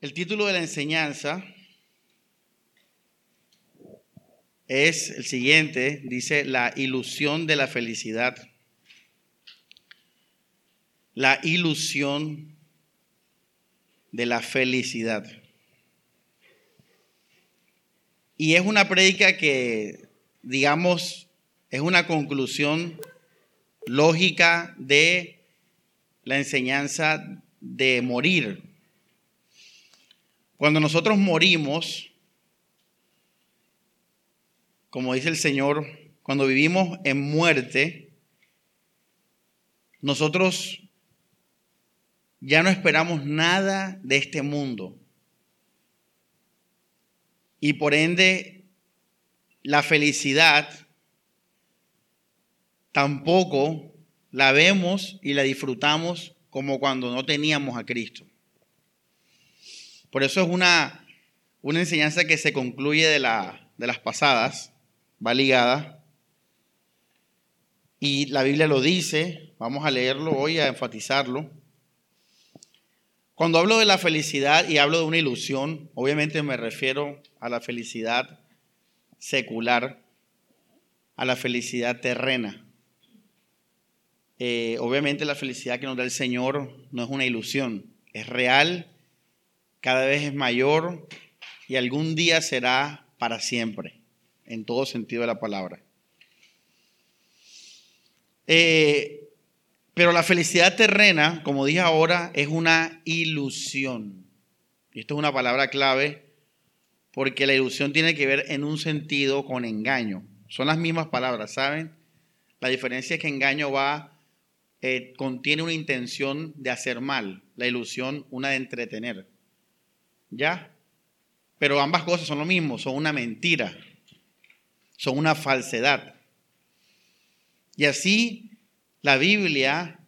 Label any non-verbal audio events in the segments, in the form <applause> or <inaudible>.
El título de la enseñanza es el siguiente, dice la ilusión de la felicidad. La ilusión de la felicidad. Y es una prédica que, digamos, es una conclusión lógica de la enseñanza de morir. Cuando nosotros morimos, como dice el Señor, cuando vivimos en muerte, nosotros ya no esperamos nada de este mundo. Y por ende, la felicidad tampoco la vemos y la disfrutamos como cuando no teníamos a Cristo. Por eso es una, una enseñanza que se concluye de, la, de las pasadas, va ligada. Y la Biblia lo dice, vamos a leerlo hoy, a enfatizarlo. Cuando hablo de la felicidad y hablo de una ilusión, obviamente me refiero a la felicidad secular, a la felicidad terrena. Eh, obviamente la felicidad que nos da el Señor no es una ilusión, es real cada vez es mayor y algún día será para siempre, en todo sentido de la palabra. Eh, pero la felicidad terrena, como dije ahora, es una ilusión. Y esto es una palabra clave porque la ilusión tiene que ver en un sentido con engaño. Son las mismas palabras, ¿saben? La diferencia es que engaño va, eh, contiene una intención de hacer mal, la ilusión una de entretener. ¿Ya? Pero ambas cosas son lo mismo, son una mentira, son una falsedad. Y así la Biblia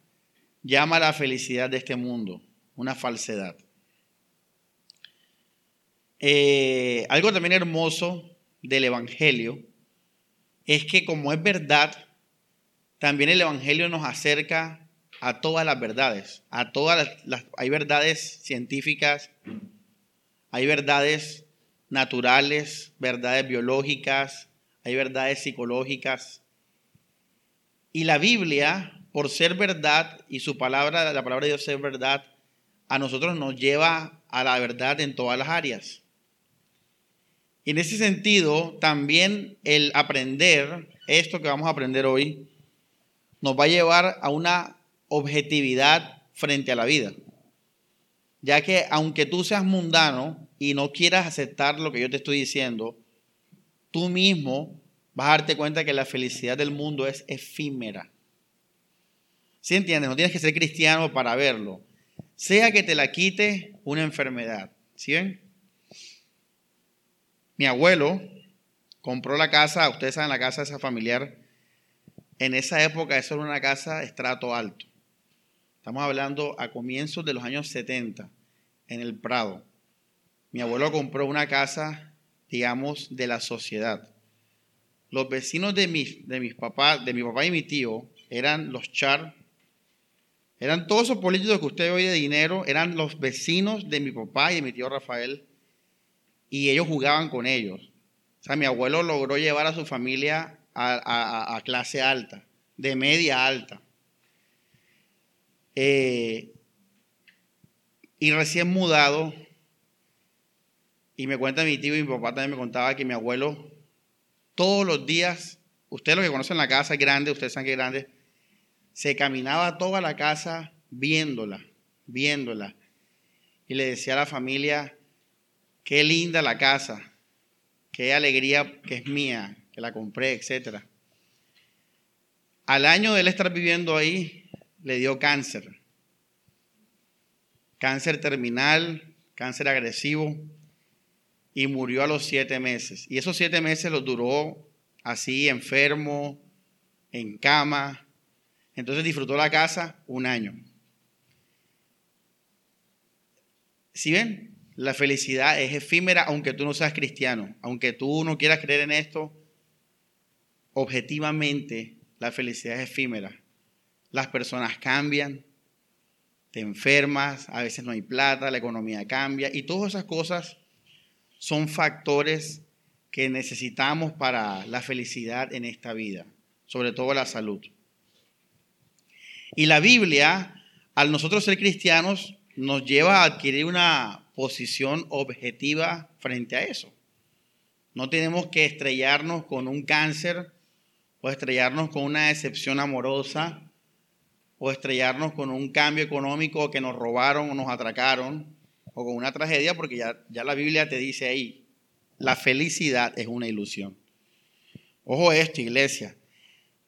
llama a la felicidad de este mundo una falsedad. Eh, algo también hermoso del Evangelio es que como es verdad, también el Evangelio nos acerca a todas las verdades, a todas las hay verdades científicas, hay verdades naturales, verdades biológicas, hay verdades psicológicas. Y la Biblia, por ser verdad y su palabra, la palabra de Dios ser verdad, a nosotros nos lleva a la verdad en todas las áreas. Y en ese sentido, también el aprender esto que vamos a aprender hoy nos va a llevar a una objetividad frente a la vida ya que aunque tú seas mundano y no quieras aceptar lo que yo te estoy diciendo, tú mismo vas a darte cuenta que la felicidad del mundo es efímera. ¿Sí entiendes? No tienes que ser cristiano para verlo. Sea que te la quite una enfermedad. ¿Sí ven? Mi abuelo compró la casa, ustedes saben la casa esa familiar. En esa época eso era una casa estrato alto. Estamos hablando a comienzos de los años 70, en el Prado. Mi abuelo compró una casa, digamos, de la sociedad. Los vecinos de de mis de mi papá y mi tío, eran los char. Eran todos esos políticos que usted oye de dinero, eran los vecinos de mi papá y de mi tío Rafael. Y ellos jugaban con ellos. O sea, mi abuelo logró llevar a su familia a clase alta, de media alta. Eh, y recién mudado, y me cuenta mi tío y mi papá también me contaba que mi abuelo todos los días, ustedes los que conocen la casa grande, ustedes saben que es grande, se caminaba toda la casa viéndola, viéndola. Y le decía a la familia, qué linda la casa, qué alegría que es mía, que la compré, etc. Al año de él estar viviendo ahí, le dio cáncer. Cáncer terminal, cáncer agresivo, y murió a los siete meses. Y esos siete meses los duró así, enfermo, en cama. Entonces disfrutó la casa un año. Si ven, la felicidad es efímera aunque tú no seas cristiano, aunque tú no quieras creer en esto, objetivamente la felicidad es efímera las personas cambian, te enfermas, a veces no hay plata, la economía cambia y todas esas cosas son factores que necesitamos para la felicidad en esta vida, sobre todo la salud. Y la Biblia, al nosotros ser cristianos, nos lleva a adquirir una posición objetiva frente a eso. No tenemos que estrellarnos con un cáncer o estrellarnos con una decepción amorosa o estrellarnos con un cambio económico que nos robaron o nos atracaron o con una tragedia porque ya, ya la Biblia te dice ahí, la felicidad es una ilusión. Ojo esto, iglesia.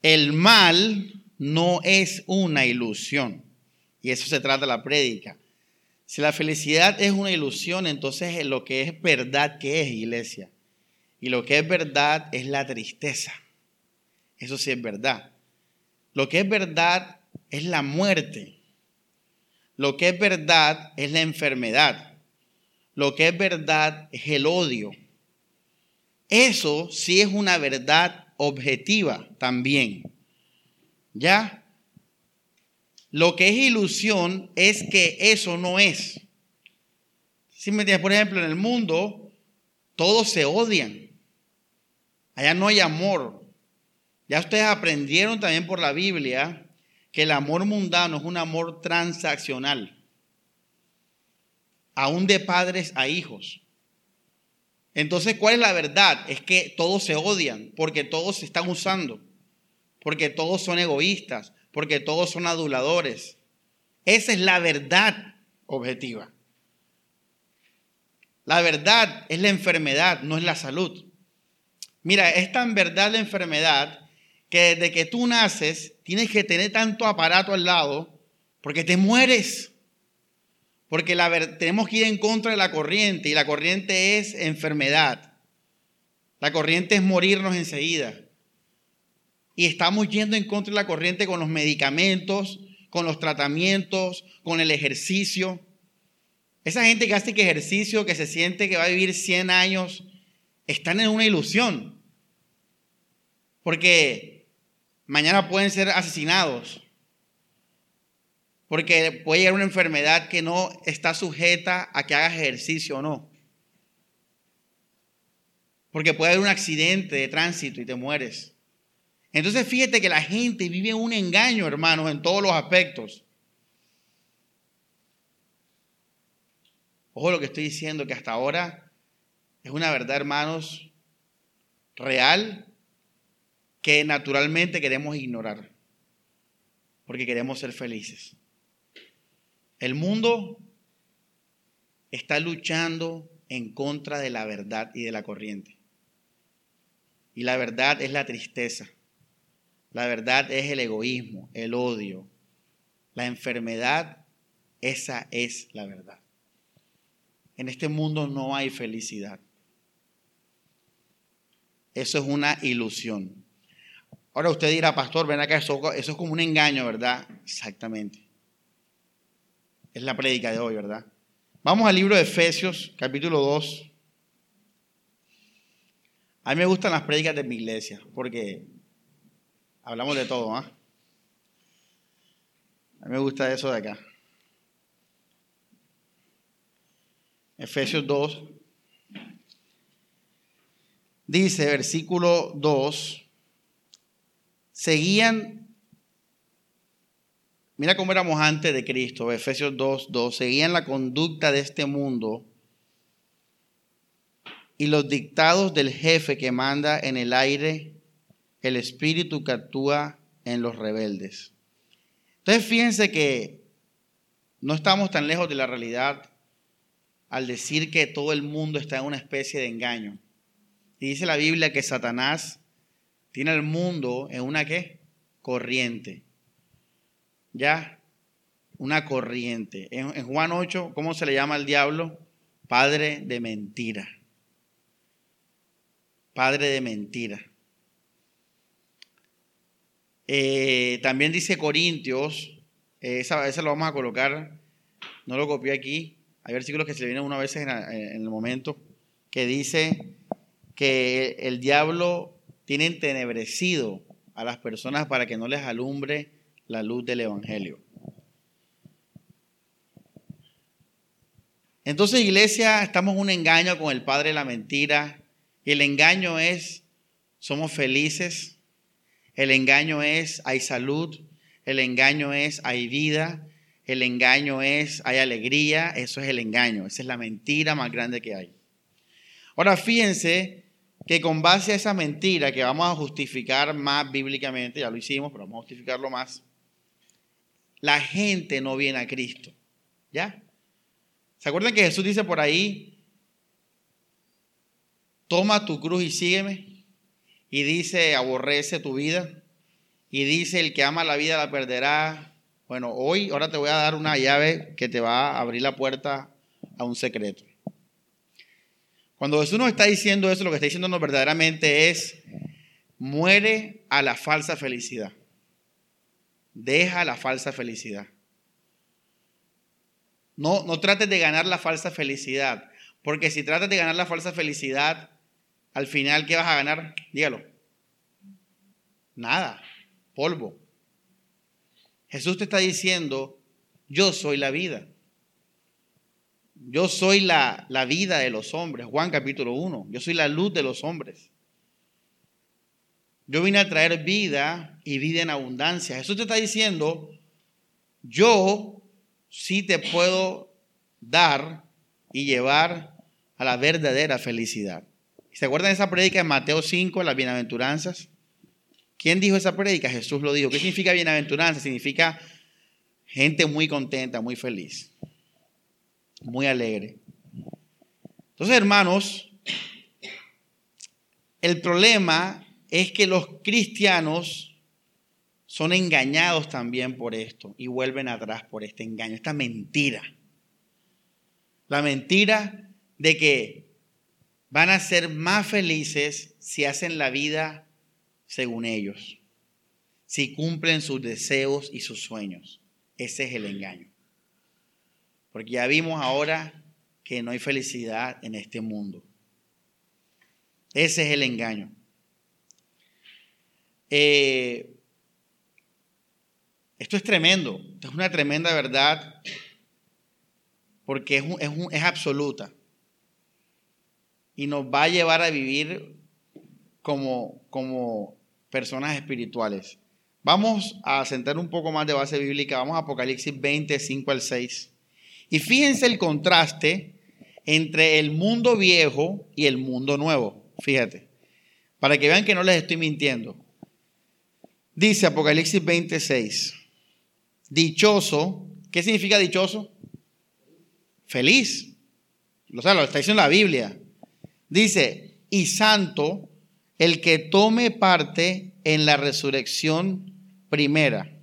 El mal no es una ilusión. Y eso se trata la prédica. Si la felicidad es una ilusión, entonces lo que es verdad, ¿qué es, iglesia? Y lo que es verdad es la tristeza. Eso sí es verdad. Lo que es verdad es la muerte. Lo que es verdad es la enfermedad. Lo que es verdad es el odio. Eso sí es una verdad objetiva también. ¿Ya? Lo que es ilusión es que eso no es. Si me por ejemplo, en el mundo todos se odian. Allá no hay amor. Ya ustedes aprendieron también por la Biblia que el amor mundano es un amor transaccional, aún de padres a hijos. Entonces, ¿cuál es la verdad? Es que todos se odian porque todos se están usando, porque todos son egoístas, porque todos son aduladores. Esa es la verdad objetiva. La verdad es la enfermedad, no es la salud. Mira, es tan verdad la enfermedad que desde que tú naces tienes que tener tanto aparato al lado porque te mueres. Porque la, tenemos que ir en contra de la corriente y la corriente es enfermedad. La corriente es morirnos enseguida. Y estamos yendo en contra de la corriente con los medicamentos, con los tratamientos, con el ejercicio. Esa gente que hace que ejercicio, que se siente que va a vivir 100 años, están en una ilusión. Porque mañana pueden ser asesinados. Porque puede llegar una enfermedad que no está sujeta a que hagas ejercicio o no. Porque puede haber un accidente de tránsito y te mueres. Entonces fíjate que la gente vive un engaño, hermanos, en todos los aspectos. Ojo lo que estoy diciendo, que hasta ahora es una verdad, hermanos, real que naturalmente queremos ignorar, porque queremos ser felices. El mundo está luchando en contra de la verdad y de la corriente. Y la verdad es la tristeza. La verdad es el egoísmo, el odio, la enfermedad. Esa es la verdad. En este mundo no hay felicidad. Eso es una ilusión. Ahora usted dirá, pastor, ven acá, eso, eso es como un engaño, ¿verdad? Exactamente. Es la prédica de hoy, ¿verdad? Vamos al libro de Efesios, capítulo 2. A mí me gustan las prédicas de mi iglesia, porque hablamos de todo, ¿ah? A mí me gusta eso de acá. Efesios 2. Dice, versículo 2 seguían, mira cómo éramos antes de Cristo, Efesios 2, 2, seguían la conducta de este mundo y los dictados del jefe que manda en el aire, el espíritu que actúa en los rebeldes. Entonces fíjense que no estamos tan lejos de la realidad al decir que todo el mundo está en una especie de engaño. Y dice la Biblia que Satanás tiene al mundo en una qué? Corriente. ¿Ya? Una corriente. En, Juan 8, ¿cómo se le llama al diablo? Padre de mentira. Padre de mentira. Eh, también dice Corintios, eh, esa, esa, lo vamos a colocar, no lo copié aquí, hay versículos que se le vienen una vez en el momento, que dice que el diablo tiene entenebrecido a las personas para que no les alumbre la luz del Evangelio. Entonces, iglesia, estamos un engaño con el padre de la mentira. Y el engaño es, somos felices. El engaño es, hay salud. El engaño es, hay vida. El engaño es, hay alegría. Eso es el engaño. Esa es la mentira más grande que hay. Ahora, fíjense que con base a esa mentira que vamos a justificar más bíblicamente, ya lo hicimos, pero vamos a justificarlo más, la gente no viene a Cristo. ¿Ya? ¿Se acuerdan que Jesús dice por ahí, toma tu cruz y sígueme? Y dice, aborrece tu vida. Y dice, el que ama la vida la perderá. Bueno, hoy, ahora te voy a dar una llave que te va a abrir la puerta a un secreto. Cuando Jesús nos está diciendo eso, lo que está diciéndonos verdaderamente es, muere a la falsa felicidad. Deja la falsa felicidad. No, no trates de ganar la falsa felicidad, porque si tratas de ganar la falsa felicidad, al final, ¿qué vas a ganar? Dígalo. Nada, polvo. Jesús te está diciendo, yo soy la vida. Yo soy la, la, vida de los hombres. Juan capítulo 1. Yo soy la luz de los hombres. Yo vine a traer vida y vida en abundancia. Jesús te está diciendo, yo sí te puedo dar y llevar a la verdadera felicidad. ¿Se acuerdan de esa prédica en Mateo 5, las bienaventuranzas? ¿Quién dijo esa prédica? Jesús lo dijo. ¿Qué significa bienaventuranza? Significa gente muy contenta, muy feliz, muy alegre. Entonces, hermanos, el problema es que los cristianos son engañados también por esto y vuelven atrás por este engaño, esta mentira. La mentira de que van a ser más felices si hacen la vida según ellos, si cumplen sus deseos y sus sueños. Ese es el engaño. Porque ya vimos ahora que no hay felicidad en este mundo. Ese es el engaño. Eh, esto es tremendo, esto es una tremenda verdad porque es, absoluta y nos va a llevar a vivir como, como personas espirituales. Vamos a sentar un poco más de base bíblica, vamos a Apocalipsis 20, 5 al 6. Y fíjense el contraste entre el mundo viejo y el mundo nuevo. Fíjate, para que vean que no les estoy mintiendo. Dice Apocalipsis 26. Dichoso, ¿qué significa dichoso? Feliz. O sea, lo está diciendo la Biblia. Dice, y santo el que tome parte en la resurrección primera.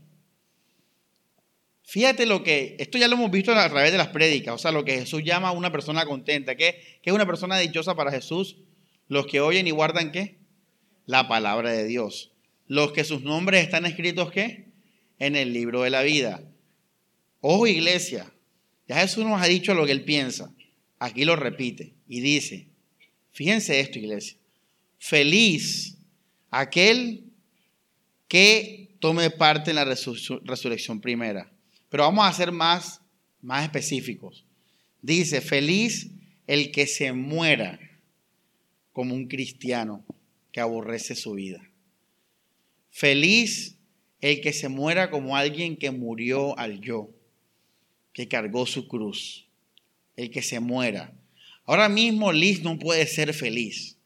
Fíjate lo que, esto ya lo hemos visto a través de las prédicas, o sea, lo que Jesús llama a una persona contenta. ¿Qué, ¿Qué es una persona dichosa para Jesús? Los que oyen y guardan qué? La palabra de Dios. Los que sus nombres están escritos qué? en el libro de la vida. Ojo iglesia, ya Jesús nos ha dicho lo que él piensa. Aquí lo repite y dice, fíjense esto iglesia, feliz aquel que tome parte en la resurrección primera. Pero vamos a ser más, más específicos. Dice, feliz el que se muera como un cristiano que aborrece su vida. Feliz el que se muera como alguien que murió al yo, que cargó su cruz, el que se muera. Ahora mismo Liz no puede ser feliz.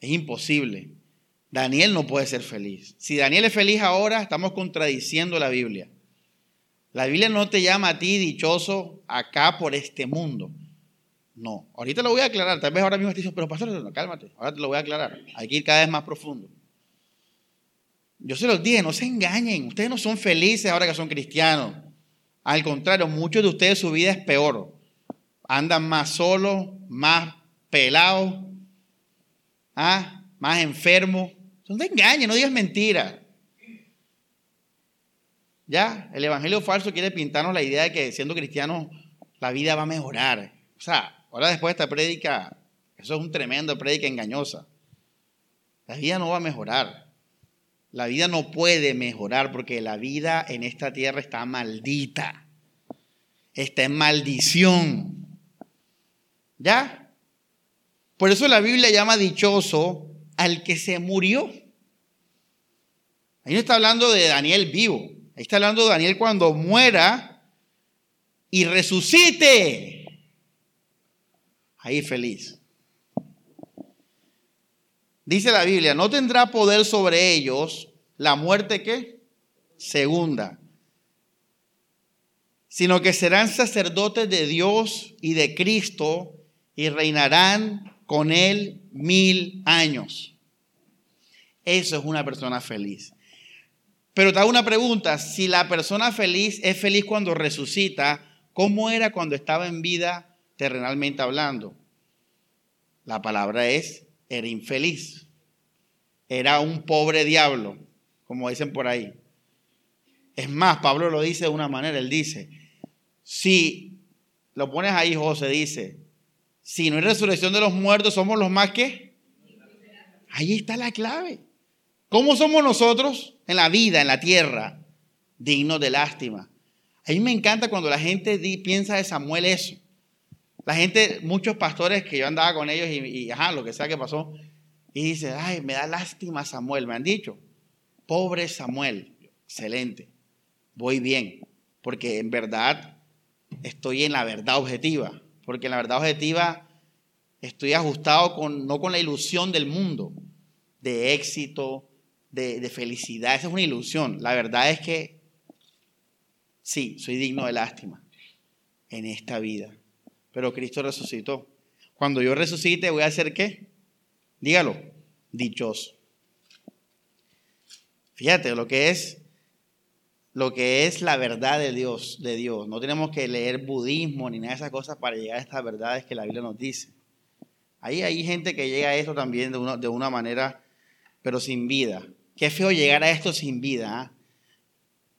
Es imposible. Daniel no puede ser feliz. Si Daniel es feliz ahora, estamos contradiciendo la Biblia. La Biblia no te llama a ti dichoso acá por este mundo. No, ahorita lo voy a aclarar. Tal vez ahora mismo te dices, pero pastor, cálmate. Ahora te lo voy a aclarar. Hay que ir cada vez más profundo. Yo se los dije, no se engañen, ustedes no son felices ahora que son cristianos. Al contrario, muchos de ustedes su vida es peor. Andan más solos, más pelados, ¿ah? más enfermos. No te engañen, no digas mentira. Ya, el evangelio falso quiere pintarnos la idea de que siendo cristianos la vida va a mejorar. O sea, ahora después de esta prédica, eso es un tremendo prédica engañosa. La vida no va a mejorar. La vida no puede mejorar porque la vida en esta tierra está maldita. Está en maldición. ¿Ya? Por eso la Biblia llama dichoso al que se murió. Ahí no está hablando de Daniel vivo. Ahí está hablando Daniel cuando muera y resucite. Ahí feliz. Dice la Biblia, no tendrá poder sobre ellos la muerte que segunda, sino que serán sacerdotes de Dios y de Cristo y reinarán con él mil años. Eso es una persona feliz. Pero te hago una pregunta, si la persona feliz es feliz cuando resucita, ¿cómo era cuando estaba en vida terrenalmente hablando? La palabra es, era infeliz. Era un pobre diablo, como dicen por ahí. Es más, Pablo lo dice de una manera, él dice, si lo pones ahí, José dice, si no hay resurrección de los muertos, somos los más que... Ahí está la clave. ¿Cómo somos nosotros en la vida, en la tierra? Dignos de lástima. A mí me encanta cuando la gente piensa de Samuel eso. La gente, muchos pastores que yo andaba con ellos y, y ajá, lo que sea que pasó, y dice, ay, me da lástima Samuel, me han dicho. Pobre Samuel, excelente, voy bien, porque en verdad estoy en la verdad objetiva, porque en la verdad objetiva estoy ajustado con, no con la ilusión del mundo, de éxito, de, felicidad. Esa es una ilusión. La verdad es que sí, soy digno de lástima en esta vida. Pero Cristo resucitó. Cuando yo resucite, ¿voy a hacer qué? Dígalo, dichoso. Fíjate lo que es lo que es la verdad de Dios, de Dios. No tenemos que leer budismo ni nada de esas cosas para llegar a estas verdades que la Biblia nos dice. Ahí hay gente que llega a esto también de una, de una manera, pero sin vida. Qué feo llegar a esto sin vida. ¿ah?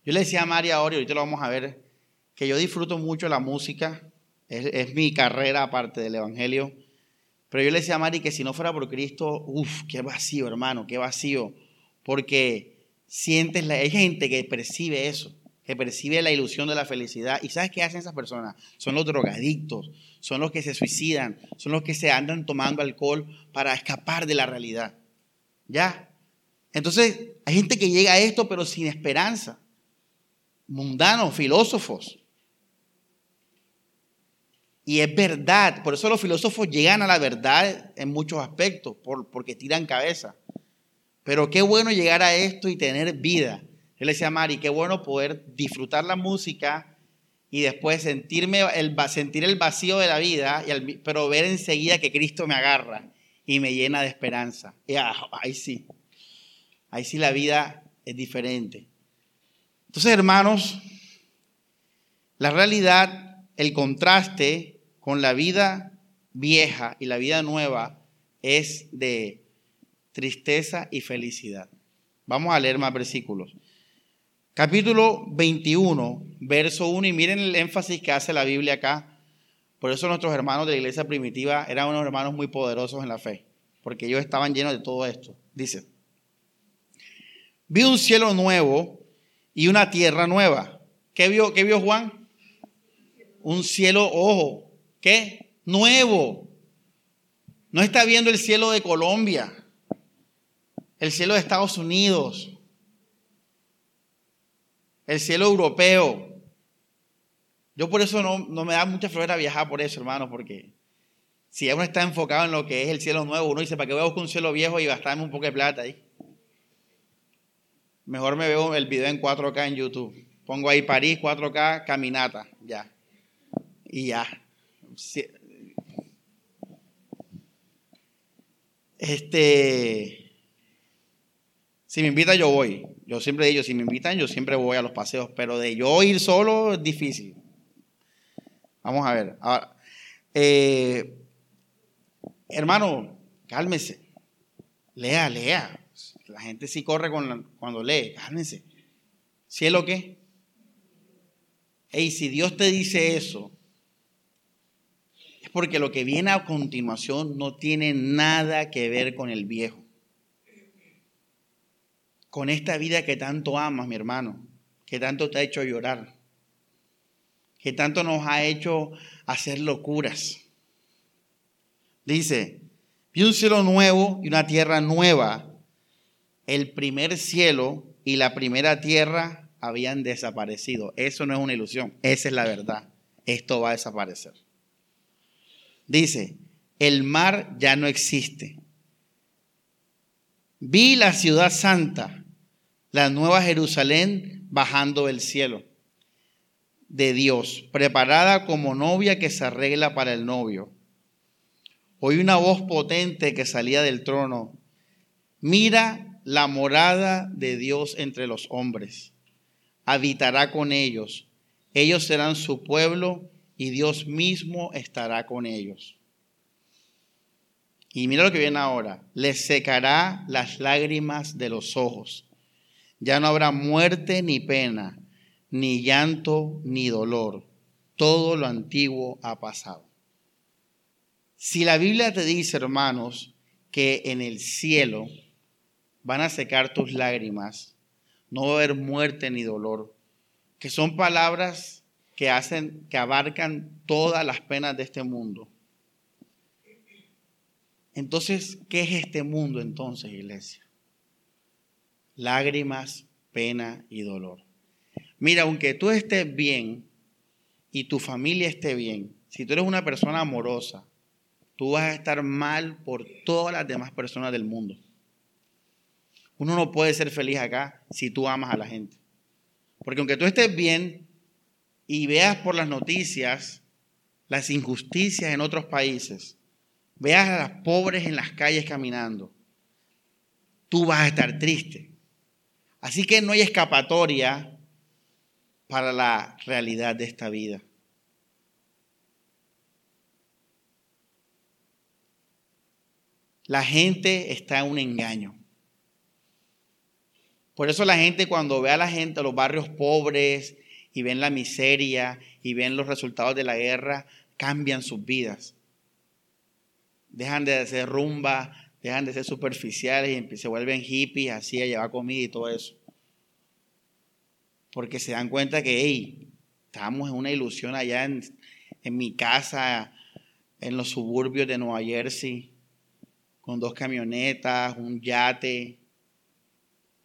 Yo le decía a María ahora, ahorita lo vamos a ver, que yo disfruto mucho la música, es, mi carrera aparte del Evangelio, pero yo le decía a Mari que si no fuera por Cristo, uff, qué vacío, hermano, qué vacío, porque sientes, la, hay gente que percibe eso, que percibe la ilusión de la felicidad. ¿Y sabes qué hacen esas personas? Son los drogadictos, son los que se suicidan, son los que se andan tomando alcohol para escapar de la realidad. ¿Ya? Entonces, hay gente que llega a esto pero sin esperanza. Mundanos, filósofos. Y es verdad, por eso los filósofos llegan a la verdad en muchos aspectos, porque tiran cabeza. Pero qué bueno llegar a esto y tener vida. Él le decía a Mari, qué bueno poder disfrutar la música y después sentirme el, sentir el vacío de la vida, pero ver enseguida que Cristo me agarra y me llena de esperanza. Y, ah, sí. Ahí sí la vida es diferente. Entonces, hermanos, la realidad, el contraste con la vida vieja y la vida nueva es de tristeza y felicidad. Vamos a leer más versículos. Capítulo 21, verso 1, y miren el énfasis que hace la Biblia acá. Por eso nuestros hermanos de la iglesia primitiva eran unos hermanos muy poderosos en la fe, porque ellos estaban llenos de todo esto. Dice, vi un cielo nuevo y una tierra nueva. ¿Qué vio, qué vio Juan? Un cielo, ojo, ¿qué? Nuevo. No está viendo el cielo de Colombia, el cielo de Estados Unidos, el cielo europeo. Yo por eso no, no me da mucha flojera viajar por eso, hermano, porque si uno está enfocado en lo que es el cielo nuevo, uno dice, ¿para qué voy a buscar un cielo viejo y gastarme un poco de plata ahí? Mejor me veo el video en 4K en YouTube. Pongo ahí París 4K, caminata, ya. Y ya. Este, si me invitan yo voy. Yo siempre digo, si me invitan yo siempre voy a los paseos, pero de yo ir solo es difícil. Vamos a ver. Eh, hermano, cálmese. Lea, lea. La gente sí corre cuando lee, cálmense. ¿Cielo qué? Y si Dios te dice eso, es porque lo que viene a continuación no tiene nada que ver con el viejo. Con esta vida que tanto amas, mi hermano, que tanto te ha hecho llorar, que tanto nos ha hecho hacer locuras. Dice, vi un cielo nuevo y una tierra nueva. El primer cielo y la primera tierra habían desaparecido. Eso no es una ilusión, esa es la verdad. Esto va a desaparecer. Dice, el mar ya no existe. Vi la ciudad santa, la nueva Jerusalén, bajando del cielo de Dios, preparada como novia que se arregla para el novio. Oí una voz potente que salía del trono. Mira la morada de Dios entre los hombres. Habitará con ellos. Ellos serán su pueblo y Dios mismo estará con ellos. Y mira lo que viene ahora. Les secará las lágrimas de los ojos. Ya no habrá muerte ni pena ni llanto, ni dolor. Todo lo antiguo ha pasado. Si la Biblia te dice, hermanos, que en el cielo van a secar tus lágrimas, no va a haber muerte ni dolor, que son palabras que hacen, que abarcan todas las penas de este mundo. Entonces, ¿qué es este mundo entonces, iglesia? Lágrimas, pena y dolor. Mira, aunque tú estés bien y tu familia esté bien, si tú eres una persona amorosa, tú vas a estar mal por todas las demás personas del mundo. Uno no puede ser feliz acá si tú amas a la gente. Porque aunque tú estés bien y veas por las noticias las injusticias en otros países, veas a las pobres en las calles caminando, tú vas a estar triste. Así que no hay escapatoria para la realidad de esta vida. La gente está en un engaño. Por eso la gente cuando ve a la gente, a los barrios pobres, y ven la miseria, y ven los resultados de la guerra, cambian sus vidas. Dejan de ser rumba, dejan de ser superficiales y se vuelven hippies, así a llevar comida y todo eso porque se dan cuenta que, hey, estamos en una ilusión allá en, en mi casa, en los suburbios de Nueva Jersey, con dos camionetas, un yate,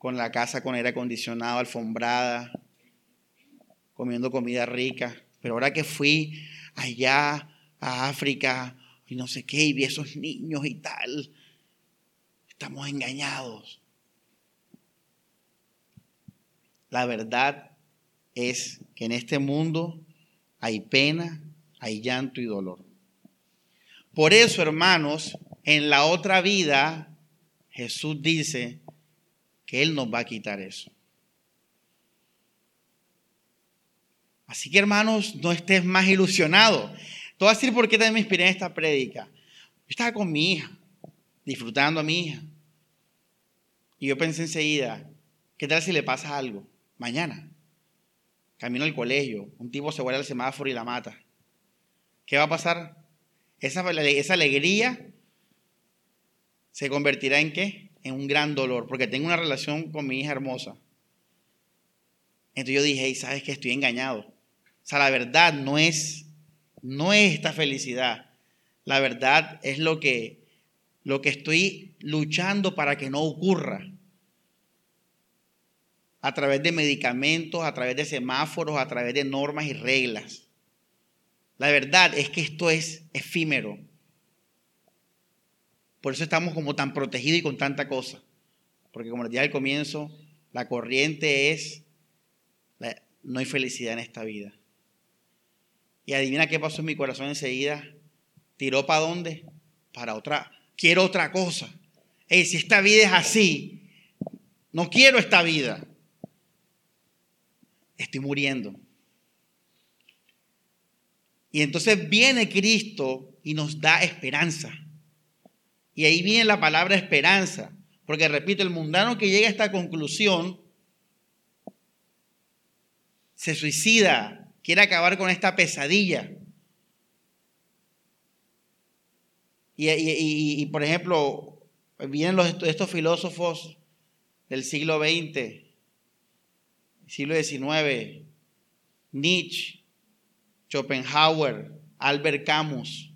con la casa con aire acondicionado, alfombrada, comiendo comida rica. Pero ahora que fui allá a África y no sé qué, y vi esos niños y tal, estamos engañados. La verdad es que en este mundo hay pena, hay llanto y dolor. Por eso, hermanos, en la otra vida, Jesús dice Él nos va a quitar eso. Así que, hermanos, no estés más ilusionado. Te voy a decir por qué también me inspiré en esta prédica. Yo estaba con mi hija, disfrutando a mi hija. Y yo pensé enseguida, ¿qué tal si le pasa algo? Mañana. Camino al colegio, un tipo se vuelve al semáforo y la mata. ¿Qué va a pasar? Esa alegría se convertirá en qué? En un gran dolor, porque tengo una relación con mi hija hermosa. Entonces yo dije, ¿sabes que Estoy engañado. O sea, la verdad no es, no es esta felicidad. La verdad es lo que, lo que estoy luchando para que no ocurra a través de medicamentos, a través de semáforos, a través de normas y reglas. La verdad es que esto es efímero. Por eso estamos como tan protegidos y con tanta cosa. Porque como les dije al comienzo, la corriente es, no hay felicidad en esta vida. Y adivina qué pasó en mi corazón enseguida. Tiró para dónde? Para otra. Quiero otra cosa. Hey, si esta vida es así, no quiero esta vida estoy muriendo. Y entonces viene Cristo y nos da esperanza. Y ahí viene la palabra esperanza. Porque repito, el mundano que llega a esta conclusión se suicida, quiere acabar con esta pesadilla. Y, por ejemplo, vienen los, estos filósofos del siglo XX siglo XIX, Nietzsche, Schopenhauer, Albert Camus,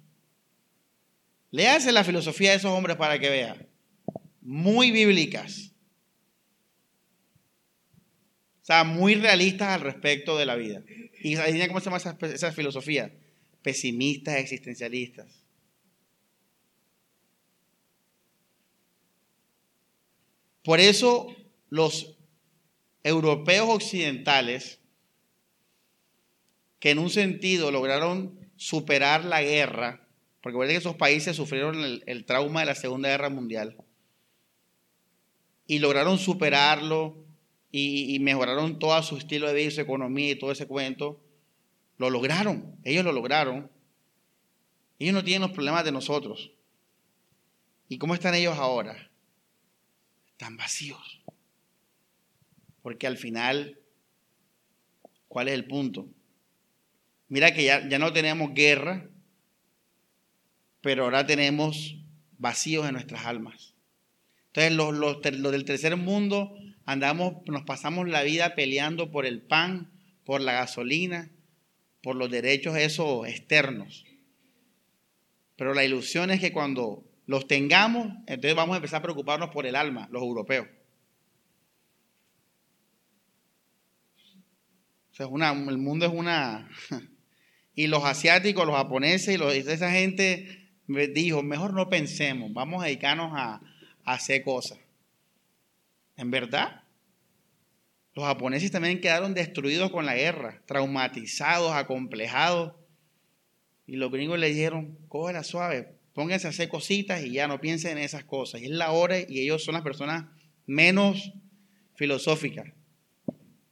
Léase la filosofía de esos hombres para que vea. Muy bíblicas. O sea, muy realistas al respecto de la vida. ¿Y cómo se llama esa, esa filosofía? Pesimistas, existencialistas. Por eso los europeos occidentales, que en un sentido lograron superar la guerra, porque que esos países sufrieron el, trauma de la Segunda Guerra Mundial, y lograron superarlo y, y, mejoraron todo su estilo de vida, su economía y todo ese cuento, lo lograron, ellos lo lograron. Ellos no tienen los problemas de nosotros. ¿Y cómo están ellos ahora? Están vacíos. Porque al final, ¿cuál es el punto? Mira que ya, ya no tenemos guerra, pero ahora tenemos vacíos en nuestras almas. Entonces los, los, del tercer mundo andamos, nos pasamos la vida peleando por el pan, por la gasolina, por los derechos esos externos. Pero la ilusión es que cuando los tengamos, entonces vamos a empezar a preocuparnos por el alma, los europeos. O sea, una, el mundo es una... <laughs> Y los asiáticos, los japoneses y los, esa gente dijo, mejor no pensemos, vamos a dedicarnos a, hacer cosas. En verdad, los japoneses también quedaron destruidos con la guerra, traumatizados, acomplejados. Y los gringos le dijeron, cógela suave, pónganse a hacer cositas y ya no piensen en esas cosas. Y es la hora y ellos son las personas menos filosóficas,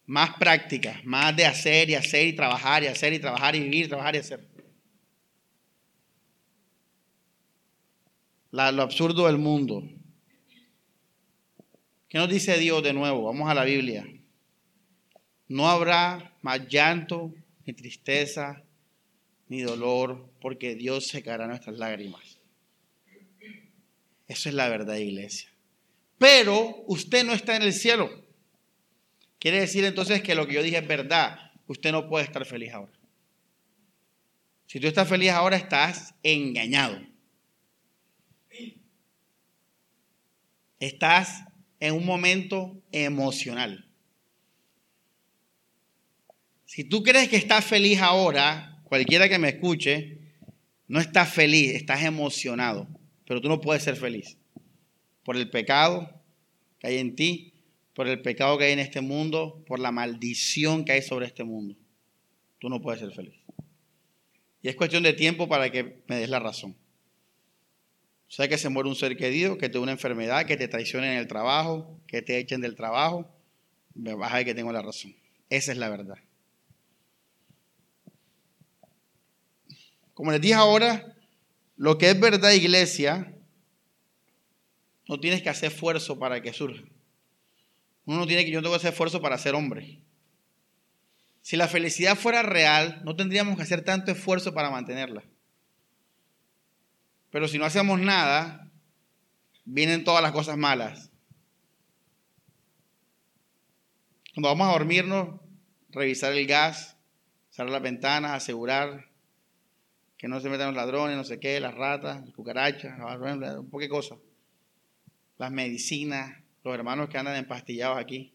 más prácticas, más de hacer y hacer y trabajar y hacer y trabajar y vivir, trabajar y hacer. Lo absurdo del mundo. ¿Qué nos dice Dios de nuevo? Vamos a la Biblia. No habrá más llanto, ni tristeza, ni dolor, porque Dios secará nuestras lágrimas. Eso es la verdad, iglesia. Pero usted no está en el cielo. Quiere decir entonces que lo que yo dije es verdad. Usted no puede estar feliz ahora. Si tú estás feliz ahora, estás engañado. Estás en un momento emocional. Si tú crees que estás feliz ahora, cualquiera que me escuche, no estás feliz, estás emocionado, pero tú no puedes ser feliz por el pecado que hay en ti, por el pecado que hay en este mundo, por la maldición que hay sobre este mundo. Tú no puedes ser feliz. Y es cuestión de tiempo para que me des la razón. Sea que se muere un ser querido, que te una enfermedad, que te traicionen en el trabajo, que te echen del trabajo, me vas a ver que tengo la razón. Esa es la verdad. Como les dije ahora, lo que es verdad, iglesia, no tienes que hacer esfuerzo para que surja. Uno no tiene que, yo no tengo que hacer esfuerzo para ser hombre. Si la felicidad fuera real, no tendríamos que hacer tanto esfuerzo para mantenerla. Pero si no hacemos nada, vienen todas las cosas malas. Cuando vamos a dormirnos, revisar el gas, cerrar las ventanas, asegurar que no se metan los ladrones, no sé qué, las ratas, las cucarachas, un poco de cosas. Las medicinas, los hermanos que andan empastillados aquí.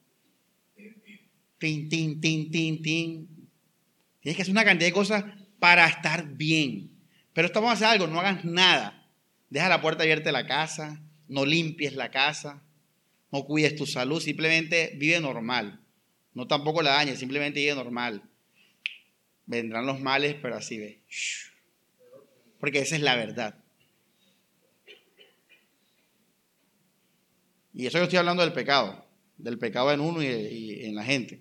Tin, tin, tin, tin, tin. Tienes que hacer una cantidad de cosas para estar bien. Pero estamos a hacer algo, no hagas nada. Deja la puerta abierta de la casa, no limpies la casa, no cuides tu salud, simplemente vive normal. No tampoco la dañes, simplemente vive normal. Vendrán los males, pero así ve porque esa es la verdad. Y eso yo estoy hablando del pecado, del pecado en uno y, en la gente.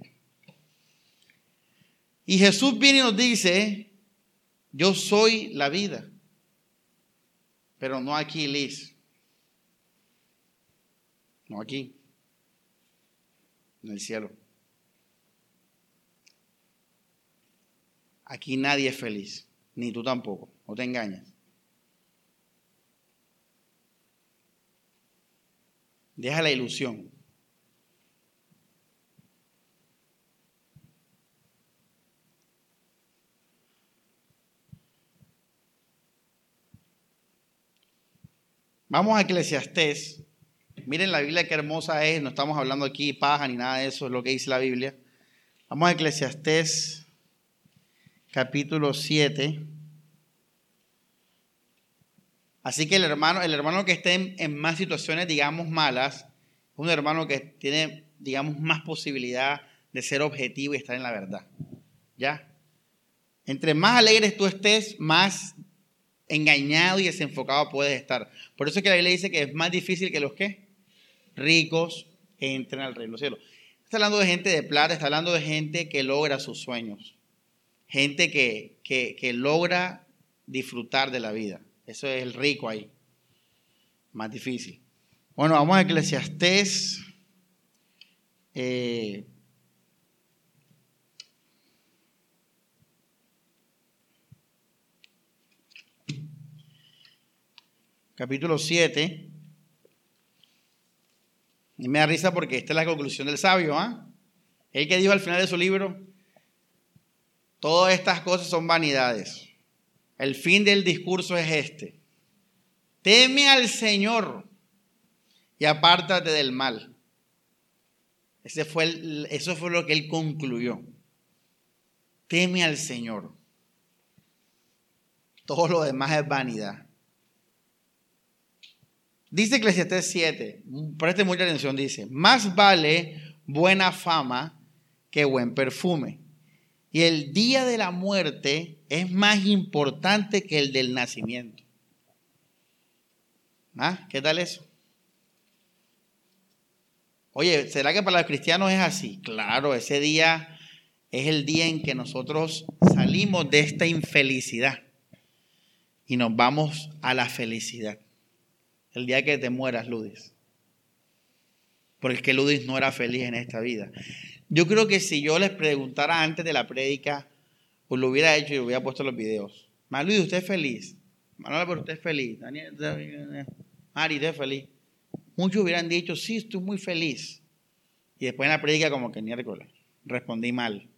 Y Jesús viene y nos dice, yo soy la vida, pero no aquí, Liz. No aquí, en el cielo. Aquí nadie es feliz, ni tú tampoco. No te engañas. Deja la ilusión. Vamos a Eclesiastés. Miren la Biblia qué hermosa es. No estamos hablando aquí paja ni nada de eso, es lo que dice la Biblia. Vamos a Eclesiastés capítulo 7. Así que el hermano, el hermano que esté en, más situaciones, digamos, malas, es un hermano que tiene, digamos, más posibilidad de ser objetivo y estar en la verdad. ¿Ya? Entre más alegres tú estés, más engañado y desenfocado puedes estar. Por eso es que la Biblia dice que es más difícil que los que ricos entren al reino de los cielos. Está hablando de gente de plata, está hablando de gente que logra sus sueños, gente que, que logra disfrutar de la vida. Eso es el rico ahí. Más difícil. Bueno, vamos a Eclesiastés. Eh, capítulo 7. Y me da risa porque esta es la conclusión del sabio. ¿ah? El que dijo al final de su libro, todas estas cosas son vanidades. El fin del discurso es este. Teme al Señor y apártate del mal. Ese fue eso fue lo que él concluyó. Teme al Señor. Todo lo demás es vanidad. Dice Eclesiastés 7, preste mucha atención, dice, más vale buena fama que buen perfume. Y el día de la muerte es más importante que el del nacimiento. ¿Ah? ¿Qué tal eso? Oye, ¿será que para los cristianos es así? Claro, ese día es el día en que nosotros salimos de esta infelicidad y nos vamos a la felicidad. El día que te mueras, Ludis. Porque Ludis no era feliz en esta vida. Yo creo que si yo les preguntara antes de la prédica, pues lo hubiera hecho y lo hubiera puesto en los videos. Luis, ¿usted es feliz? Manuel, pero usted es feliz. Daniel, Mari, ¿usted es feliz? Muchos hubieran dicho, sí, estoy muy feliz. Y después en la prédica como que miércoles, respondí mal.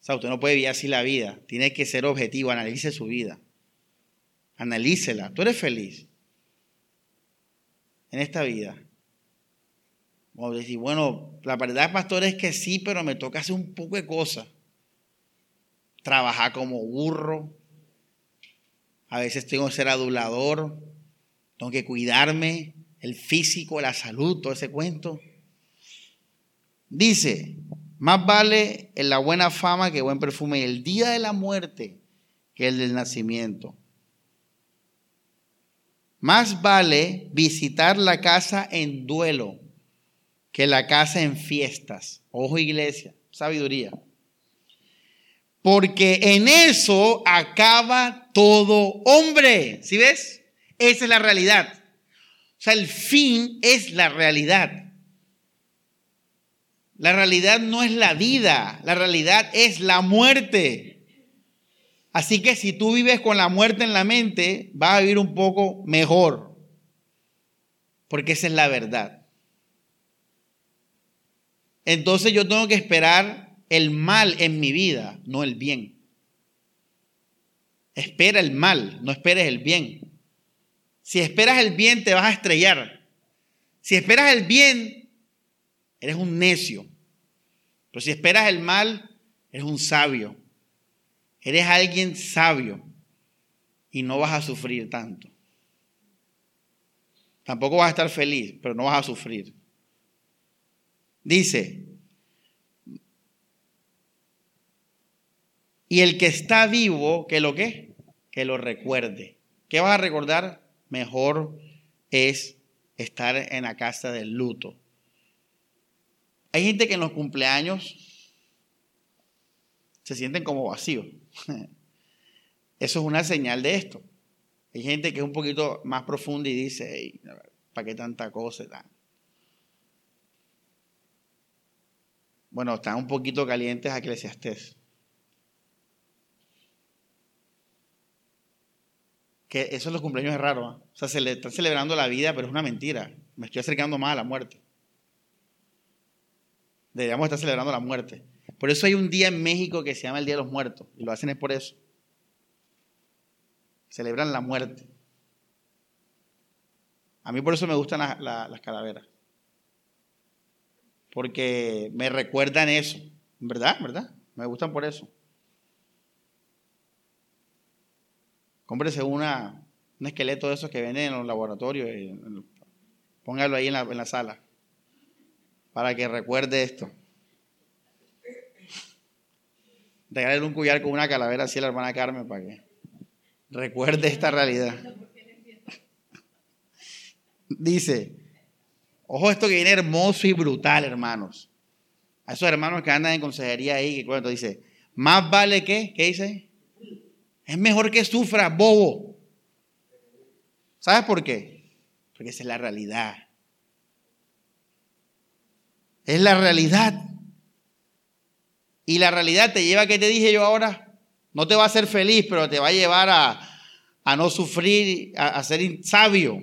O sea, usted no puede vivir así la vida. Tiene que ser objetivo, analice su vida. Analícela. Tú eres feliz en esta vida. O decir, bueno, la verdad, pastor, es que sí, pero me toca hacer un poco de cosas. Trabajar como burro. A veces tengo que ser adulador. Tengo que cuidarme. El físico, la salud, todo ese cuento. Dice, más vale en la buena fama que buen perfume. El día de la muerte que el del nacimiento. Más vale visitar la casa en duelo que la casa en fiestas. Ojo iglesia, sabiduría. Porque en eso acaba todo hombre. ¿Sí ves? Esa es la realidad. O sea, el fin es la realidad. La realidad no es la vida, la realidad es la muerte. Así que si tú vives con la muerte en la mente, vas a vivir un poco mejor. Porque esa es la verdad entonces yo tengo que esperar el mal en mi vida, no el bien. Espera el mal, no esperes el bien. Si esperas el bien, te vas a estrellar. Si esperas el bien, eres un necio. Pero si esperas el mal, eres un sabio. Eres alguien sabio y no vas a sufrir tanto. Tampoco vas a estar feliz, pero no vas a sufrir. Dice, y el que está vivo, que lo que, que lo recuerde. ¿Qué vas a recordar? Mejor es estar en la casa del luto. Hay gente que en los cumpleaños se sienten como vacíos. <laughs> Eso es una señal de esto. Hay gente que es un poquito más profunda y dice, ¿para qué tanta cosa? Bueno, están un poquito calientes a. Que eso es los cumpleaños es raro. ¿ah? O sea, se le está celebrando la vida, pero es una mentira. Me estoy acercando más a la muerte. Deberíamos estar celebrando la muerte. Por eso hay un día en México que se llama el Día de los Muertos. Y lo hacen es por eso. Celebran la muerte. A mí por eso me gustan las calaveras. Porque me recuerdan eso. ¿Verdad? ¿Verdad? Me gustan por eso. Cómprese una, un esqueleto de esos que venden en los laboratorios. Y póngalo ahí en la, en la sala. Para que recuerde esto. Regálale un collar con una calavera así a la hermana Carmen para que recuerde esta realidad. Dice, ojo esto que viene hermoso y brutal, hermanos. A esos hermanos que andan en consejería ahí, que cuento, dice, más vale que, ¿qué dice? Es mejor que sufra, bobo. ¿Sabes por qué? Porque esa es la realidad. Es la realidad. Y la realidad te lleva a que te dije yo ahora, no te va a hacer feliz, pero te va a llevar a, a no sufrir, a, a ser sabio.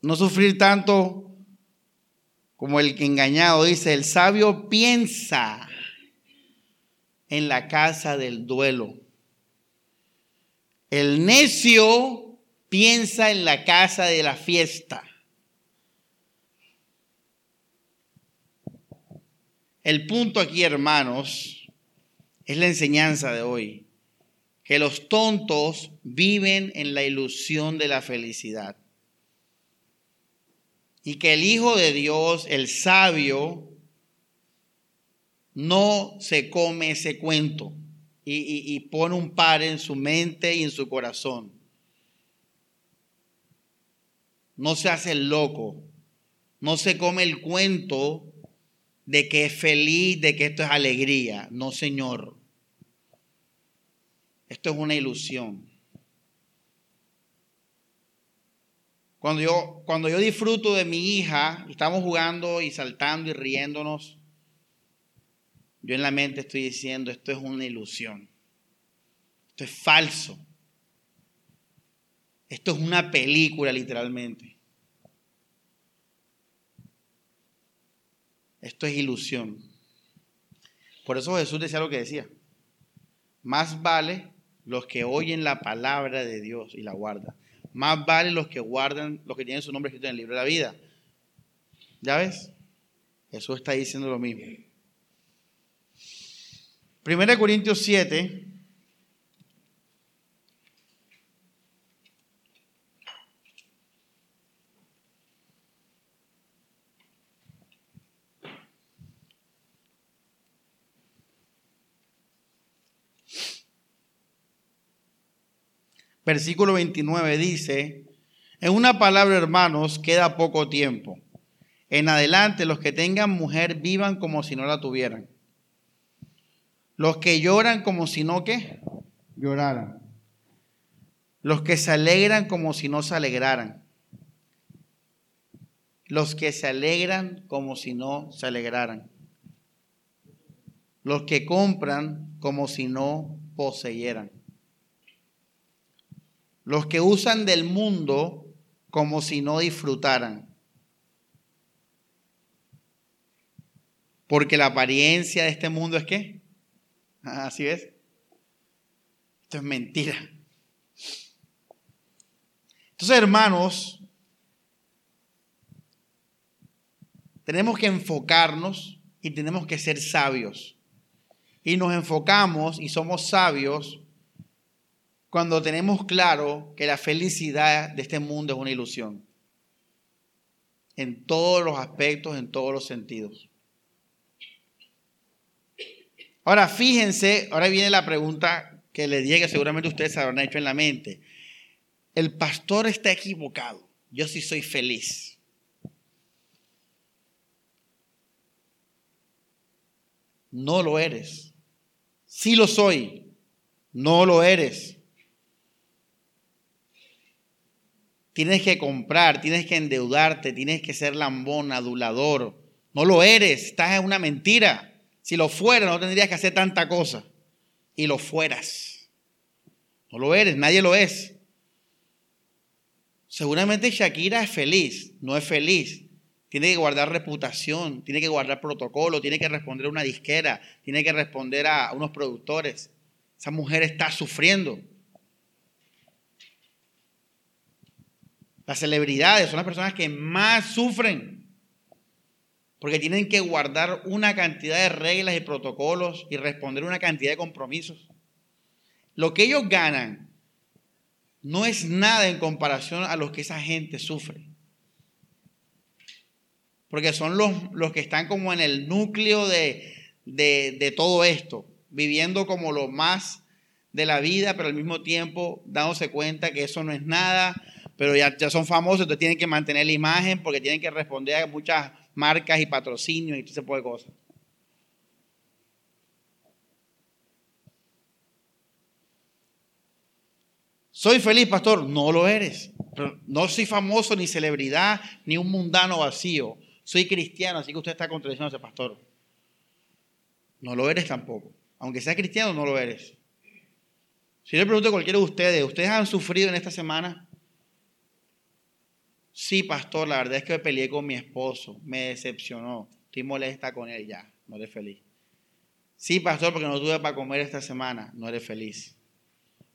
No sufrir tanto como el que engañado dice, el sabio piensa en la casa del duelo. El necio piensa en la casa de la fiesta. El punto aquí, hermanos, es la enseñanza de hoy, que los tontos viven en la ilusión de la felicidad. Y que el Hijo de Dios, el sabio, no se come ese cuento y, pone un par en su mente y en su corazón. No se hace el loco, no se come el cuento de que es feliz, de que esto es alegría. No, Señor. Esto es una ilusión. Cuando yo, cuando yo disfruto de mi hija, estamos jugando y saltando y riéndonos, yo en la mente estoy diciendo, esto es una ilusión. Esto es falso. Esto es una película literalmente. Esto es ilusión. Por eso Jesús decía lo que decía. Más vale los que oyen la palabra de Dios y la guardan más vale los que guardan, los que tienen su nombre escrito en el libro de la vida. ¿Ya ves? Jesús está diciendo lo mismo. Primera de Corintios 7. Versículo 29 dice, en una palabra, hermanos, queda poco tiempo. En adelante, los que tengan mujer vivan como si no la tuvieran. Los que lloran como si no que lloraran. Los que se alegran como si no se alegraran. Los que se alegran como si no se alegraran. Los que compran como si no poseyeran los que usan del mundo como si no disfrutaran. Porque la apariencia de este mundo es qué? Así es. Esto es mentira. Entonces, hermanos, tenemos que enfocarnos y tenemos que ser sabios. Y nos enfocamos y somos sabios cuando tenemos claro que la felicidad de este mundo es una ilusión. En todos los aspectos, en todos los sentidos. Ahora, fíjense, ahora viene la pregunta que le dije seguramente ustedes se habrán hecho en la mente. El pastor está equivocado. Yo sí soy feliz. No lo eres. Sí lo soy. No lo eres. Tienes que comprar, tienes que endeudarte, tienes que ser lambón, adulador. No lo eres, estás en una mentira. Si lo fueras, no tendrías que hacer tanta cosa. Y lo fueras. No lo eres, nadie lo es. Seguramente Shakira es feliz, no es feliz. Tiene que guardar reputación, tiene que guardar protocolo, tiene que responder a una disquera, tiene que responder a unos productores. Esa mujer está sufriendo. Las celebridades son las personas que más sufren porque tienen que guardar una cantidad de reglas y protocolos y responder una cantidad de compromisos. Lo que ellos ganan no es nada en comparación a lo que esa gente sufre. Porque son los, los que están como en el núcleo de, de todo esto, viviendo como lo más de la vida, pero al mismo tiempo dándose cuenta que eso no es nada, pero ya, son famosos, entonces tienen que mantener la imagen porque tienen que responder a muchas marcas y patrocinios y todo ese tipo de cosas. ¿Soy feliz, pastor? No lo eres. no soy famoso, ni celebridad, ni un mundano vacío. Soy cristiano, así que usted está ese pastor. No lo eres tampoco. Aunque sea cristiano, no lo eres. Si le pregunto a cualquiera de ustedes, ¿ustedes han sufrido en esta semana? Sí, pastor, la verdad es que me peleé con mi esposo, me decepcionó, estoy molesta con él ya, no eres feliz. Sí, pastor, porque no tuve para comer esta semana, no eres feliz.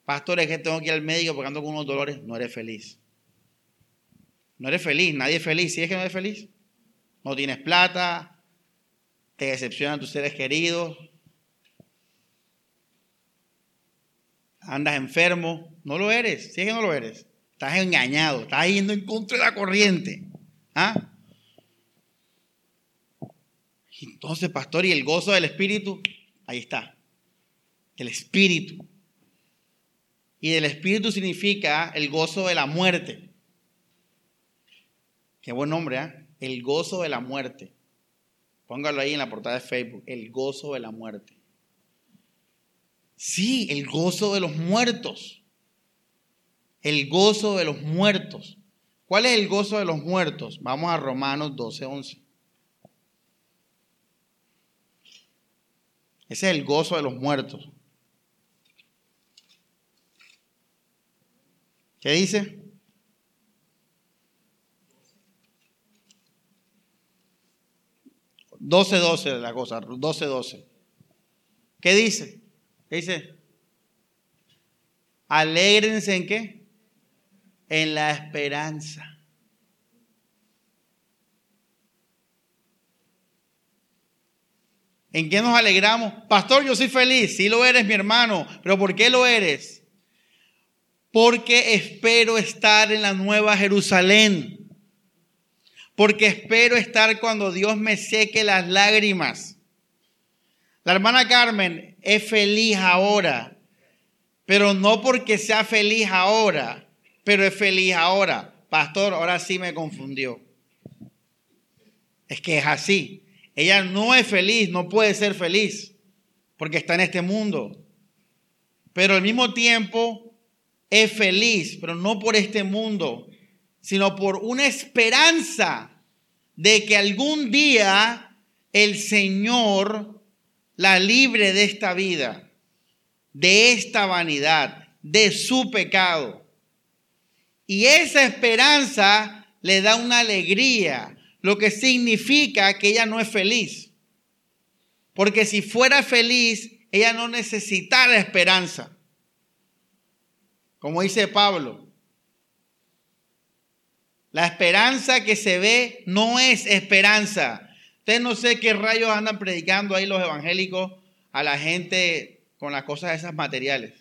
Pastor, es que tengo que ir al médico porque ando con unos dolores, no eres feliz. No eres feliz, nadie es feliz. ¿Sí es que no eres feliz? No tienes plata, te decepcionan tus seres queridos, andas enfermo, no lo eres, si es que no lo eres. Estás engañado, estás yendo en contra de la corriente. ¿Ah? Entonces, pastor, ¿y el gozo del Espíritu? Ahí está. El Espíritu. Y del Espíritu significa el gozo de la muerte. Qué buen nombre, ¿eh? El gozo de la muerte. Póngalo ahí en la portada de Facebook. El gozo de la muerte. Sí, el gozo de los muertos. El gozo de los muertos. ¿Cuál es el gozo de los muertos? Vamos a Romanos 12, 11. Ese es el gozo de los muertos. ¿Qué dice? Doce, doce la cosa, doce, doce. ¿Qué dice? ¿Qué dice? Alégrense en qué? En la esperanza. ¿En qué nos alegramos? Pastor, yo soy feliz. Sí lo eres, mi hermano. Pero ¿por qué lo eres? Porque espero estar en la nueva Jerusalén. Porque espero estar cuando Dios me seque las lágrimas. La hermana Carmen, es feliz ahora, pero no porque sea feliz ahora, pero es feliz ahora. Pastor, ahora sí me confundió. Es que es así. Ella no es feliz, no puede ser feliz, porque está en este mundo. Pero al mismo tiempo es feliz, pero no por este mundo, sino por una esperanza de que algún día el Señor la libre de esta vida, de esta vanidad, de su pecado. Y esa esperanza le da una alegría, lo que significa que ella no es feliz. Porque si fuera feliz, ella no necesitara esperanza. Como dice Pablo, la esperanza que se ve no es esperanza, Ustedes no sé qué rayos andan predicando ahí los evangélicos a la gente con las cosas esas materiales.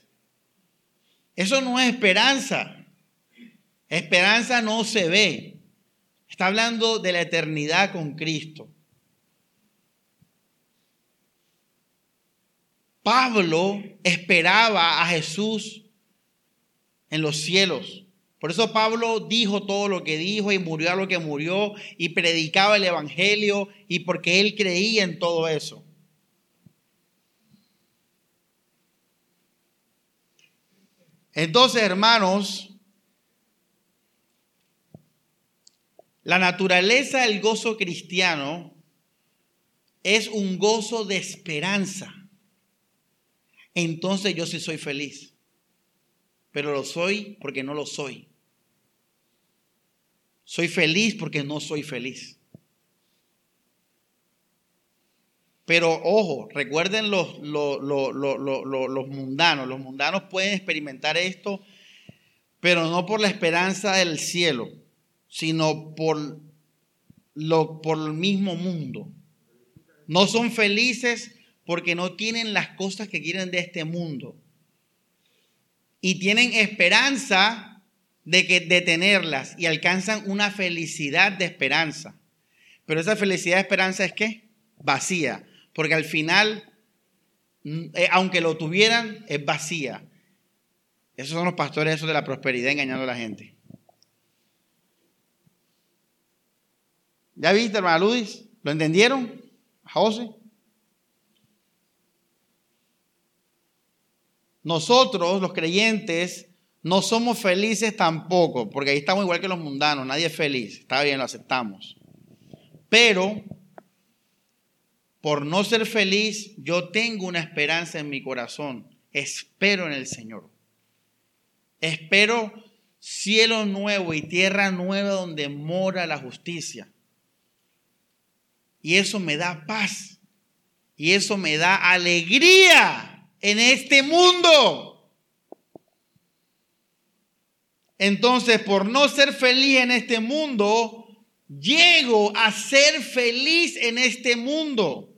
Eso no es esperanza. Esperanza no se ve. Está hablando de la eternidad con Cristo. Pablo esperaba a Jesús en los cielos. Por eso Pablo dijo todo lo que dijo y murió a lo que murió y predicaba el Evangelio y porque él creía en todo eso. Entonces, hermanos, la naturaleza del gozo cristiano es un gozo de esperanza. Entonces yo sí soy feliz, pero lo soy porque no lo soy. Soy feliz porque no soy feliz. Pero ojo, recuerden los, los, los, mundanos. Los mundanos pueden experimentar esto, pero no por la esperanza del cielo, sino por, lo, por el mismo mundo. No son felices porque no tienen las cosas que quieren de este mundo. Y tienen esperanza de, que, de tenerlas y alcanzan una felicidad de esperanza. Pero esa felicidad de esperanza es qué? Vacía. Porque al final, mm, eh, aunque lo tuvieran, es vacía. Esos son los pastores esos de la prosperidad engañando a la gente. ¿Ya viste, hermana Ludis? ¿Lo entendieron? José. Nosotros, los creyentes, no somos felices tampoco, porque ahí estamos igual que los mundanos, nadie es feliz, está bien, lo aceptamos. Pero, por no ser feliz, yo tengo una esperanza en mi corazón, espero en el Señor. Espero cielo nuevo y tierra nueva donde mora la justicia. Y eso me da paz. Y eso me da alegría en este mundo. Entonces, por no ser feliz en este mundo, llego a ser feliz en este mundo.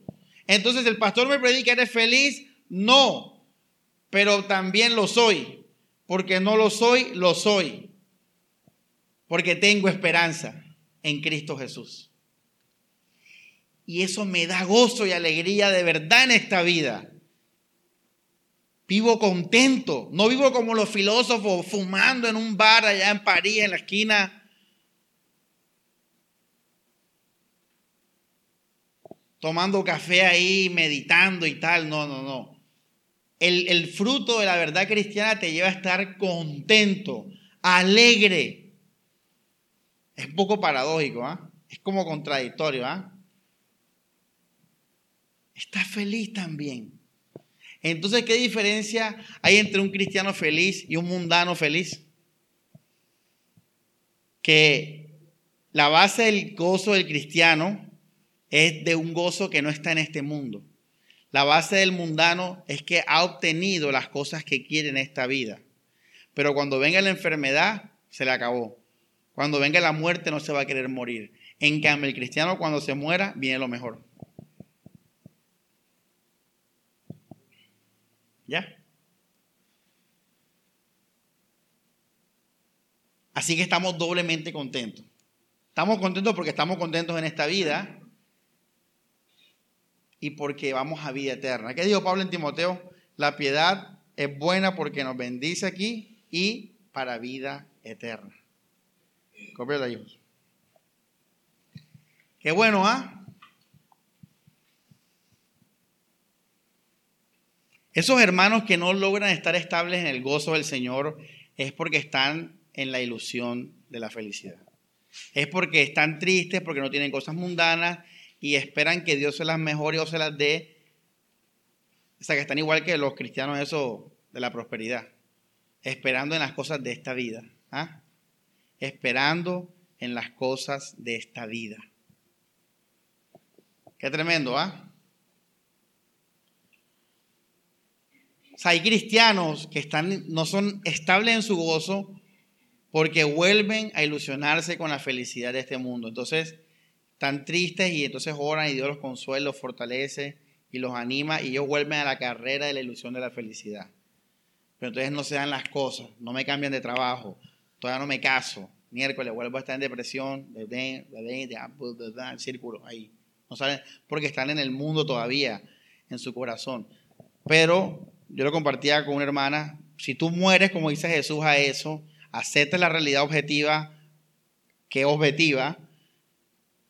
Entonces, el pastor me predica, ¿eres feliz? No, pero también lo soy. Porque no lo soy, lo soy. Porque tengo esperanza en Cristo Jesús. Y eso me da gozo y alegría de verdad en esta vida. Vivo contento. No vivo como los filósofos fumando en un bar allá en París, en la esquina. Tomando café ahí, meditando y tal. No, no, no el, fruto de la verdad cristiana te lleva a estar contento, alegre. Es un poco paradójico, ¿ah? es como contradictorio. ¿ah? Estás feliz también. Entonces, ¿qué diferencia hay entre un cristiano feliz y un mundano feliz? Que la base del gozo del cristiano es de un gozo que no está en este mundo. La base del mundano es que ha obtenido las cosas que quiere en esta vida. Pero cuando venga la enfermedad, se le acabó. Cuando venga la muerte, no se va a querer morir. En cambio, el cristiano cuando se muera, viene lo mejor. ¿Ya? Así que estamos doblemente contentos. Estamos contentos porque estamos contentos en esta vida y porque vamos a vida eterna. ¿Qué dijo Pablo en Timoteo? La piedad es buena porque nos bendice aquí y para vida eterna. Cópiala. Qué bueno, ¿ah? Esos hermanos que no logran estar estables en el gozo del Señor es porque están en la ilusión de la felicidad. Es porque están tristes, porque no tienen cosas mundanas y esperan que Dios se las mejore o se las dé. O sea, que están igual que los cristianos eso de la prosperidad, esperando en las cosas de esta vida. ¿ah? Esperando en las cosas de esta vida. Qué tremendo, ¿ah? O sea, hay cristianos que están, no son estables en su gozo porque vuelven a ilusionarse con la felicidad de este mundo. Entonces, están tristes y entonces oran y Dios los consuela, los fortalece y los anima y ellos vuelven a la carrera de la ilusión de la felicidad. Pero entonces no se dan las cosas, no me cambian de trabajo, todavía no me caso, miércoles vuelvo a estar en depresión, de, círculo ahí. No saben, porque están en el mundo todavía, en su corazón. Pero yo lo compartía con una hermana, si tú mueres, como dice Jesús a eso, acepta la realidad objetiva, que es objetiva,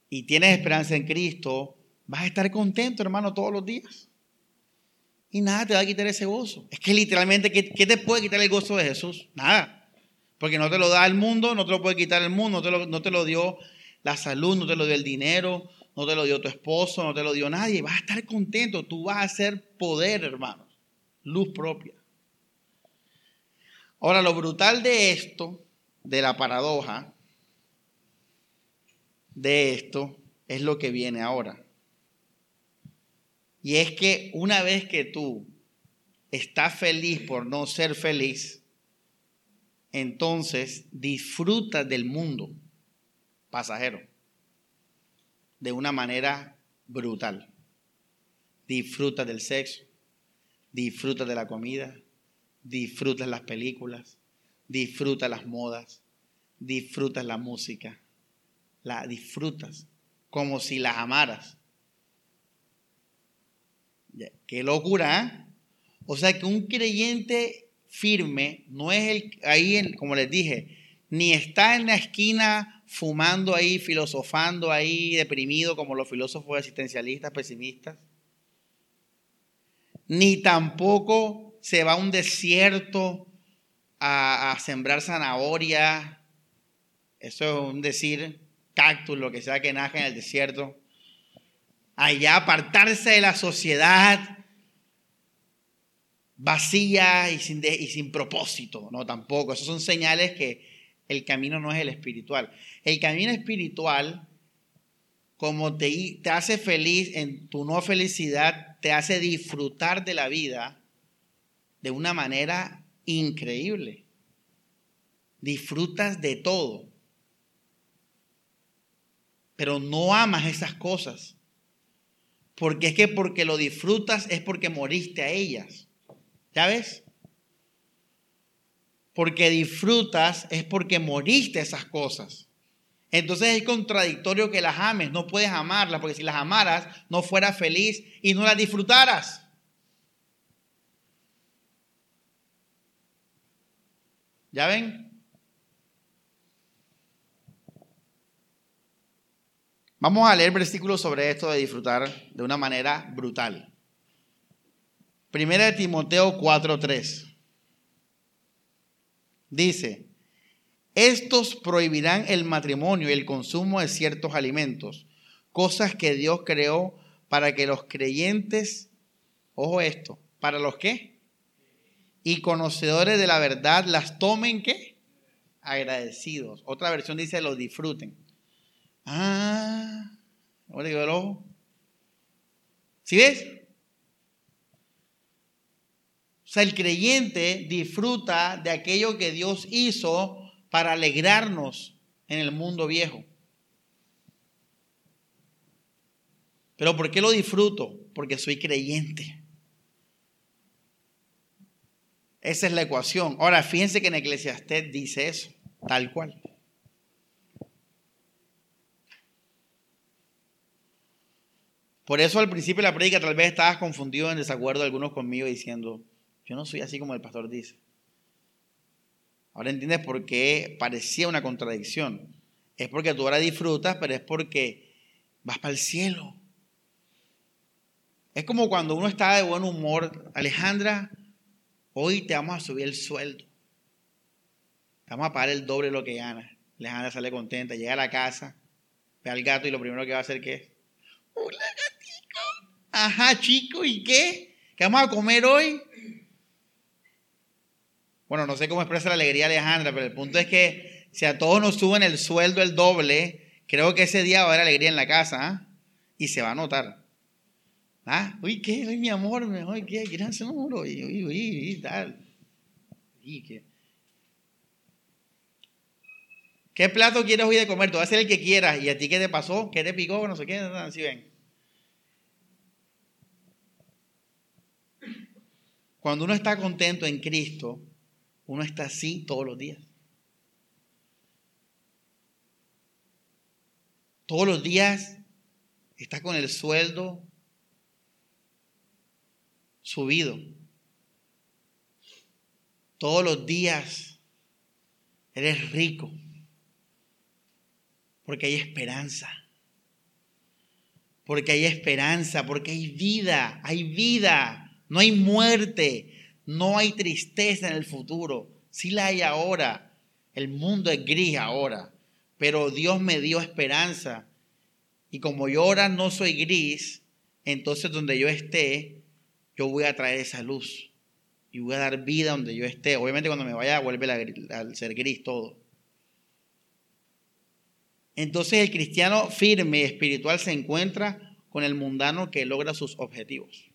y tienes esperanza en Cristo, vas a estar contento, hermano, todos los días. Y nada te va a quitar ese gozo. Es que literalmente, ¿qué, te puede quitar el gozo de Jesús? Nada. Porque no te lo da el mundo, no te lo puede quitar el mundo, no te lo, no te lo dio la salud, no te lo dio el dinero, no te lo dio tu esposo, no te lo dio nadie. Vas a estar contento, tú vas a ser poder, hermano. Luz propia. Ahora, lo brutal de esto, de la paradoja, de esto es lo que viene ahora. Y es que una vez que tú estás feliz por no ser feliz, entonces disfrutas del mundo. pasajero, de una manera brutal. Disfrutas del sexo, disfrutas de la comida, disfrutas las películas, disfrutas las modas, disfrutas la música, la disfrutas como si las amaras. Qué locura, ¿eh? O sea que un creyente firme no es el ahí, como les dije, ni está en la esquina fumando ahí, filosofando ahí, deprimido como los filósofos existencialistas, pesimistas, ni tampoco se va a un desierto a, sembrar zanahoria, eso es un decir, cactus, lo que sea que nazca en el desierto, allá apartarse de la sociedad vacía y sin, y sin propósito, no tampoco, esos son señales que el camino no es el espiritual. El camino espiritual, como te, te hace feliz en tu no felicidad, te hace disfrutar de la vida de una manera increíble. Disfrutas de todo. Pero no amas esas cosas. Porque es que porque lo disfrutas es porque moriste a ellas. ¿Ya ves? porque disfrutas es porque moriste esas cosas. Entonces es contradictorio que las ames, no puedes amarlas, porque si las amaras no fueras feliz y no las disfrutaras. ¿Ya ven? Vamos a leer versículos sobre esto de disfrutar de una manera brutal. Primera de Timoteo 4:3. Dice, estos prohibirán el matrimonio y el consumo de ciertos alimentos, cosas que Dios creó para que los creyentes, ojo esto, para los que, y conocedores de la verdad las tomen qué, agradecidos. Otra versión dice los disfruten. Ah, ahora digo el ojo. ¿Sí ves? sea, el creyente disfruta de aquello que Dios hizo para alegrarnos en el mundo viejo. Pero ¿por qué lo disfruto? Porque soy creyente. Esa es la ecuación. Ahora, fíjense que en Eclesiastés dice eso, tal cual. Por eso al principio de la prédica tal vez estabas confundido en desacuerdo algunos conmigo diciendo, yo no soy así como el pastor dice. Ahora entiendes por qué parecía una contradicción. Es porque tú ahora disfrutas, pero es porque vas para el cielo. Es como cuando uno está de buen humor. Alejandra, hoy te vamos a subir el sueldo. Te vamos a pagar el doble de lo que ganas. Alejandra sale contenta, llega a la casa, ve al gato y lo primero que va a hacer ¿qué es? Hola gatico. Ajá, chico, ¿y qué? ¿Qué vamos a comer hoy? Bueno, no sé cómo expresa la alegría Alejandra, pero el punto es que si a todos nos suben el sueldo el doble, creo que ese día va a haber alegría en la casa ¿ah? y se va a notar. ¿Ah? Uy, ¿qué? Uy, mi amor, uy, ¿qué? ¿Quieres hacer un tal. ¿qué? ¿Qué plato quieres hoy de comer? Tú vas a hacer el que quieras. ¿Y a ti qué te pasó? ¿Qué te picó? No sé qué. Así ven. Cuando uno está contento en Cristo, uno está así todos los días. Todos los días está con el sueldo subido. Todos los días eres rico. Porque hay esperanza. Porque hay esperanza, porque hay vida, hay vida, no hay muerte. No hay tristeza en el futuro. Sí la hay ahora. El mundo es gris ahora. Pero Dios me dio esperanza. Y como yo ahora no soy gris, entonces donde yo esté, yo voy a traer esa luz. Y voy a dar vida donde yo esté. Obviamente cuando me vaya vuelve a ser gris todo. Entonces el cristiano firme, espiritual, se encuentra con el mundano que logra sus objetivos.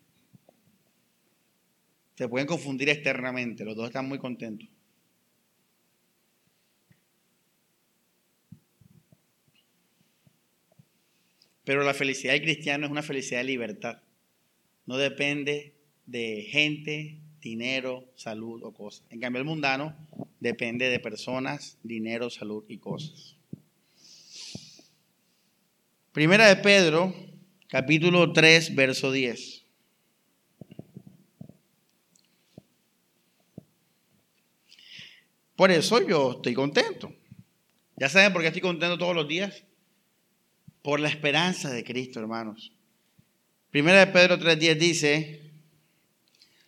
Se pueden confundir externamente, los dos están muy contentos. Pero la felicidad del cristiano es una felicidad de libertad. No depende de gente, dinero, salud o cosas. En cambio, el mundano depende de personas, dinero, salud y cosas. Primera de Pedro, capítulo 3, verso 10. Por eso yo estoy contento. ¿Ya saben por qué estoy contento todos los días? Por la esperanza de Cristo, hermanos. Primera de Pedro 3.10 dice,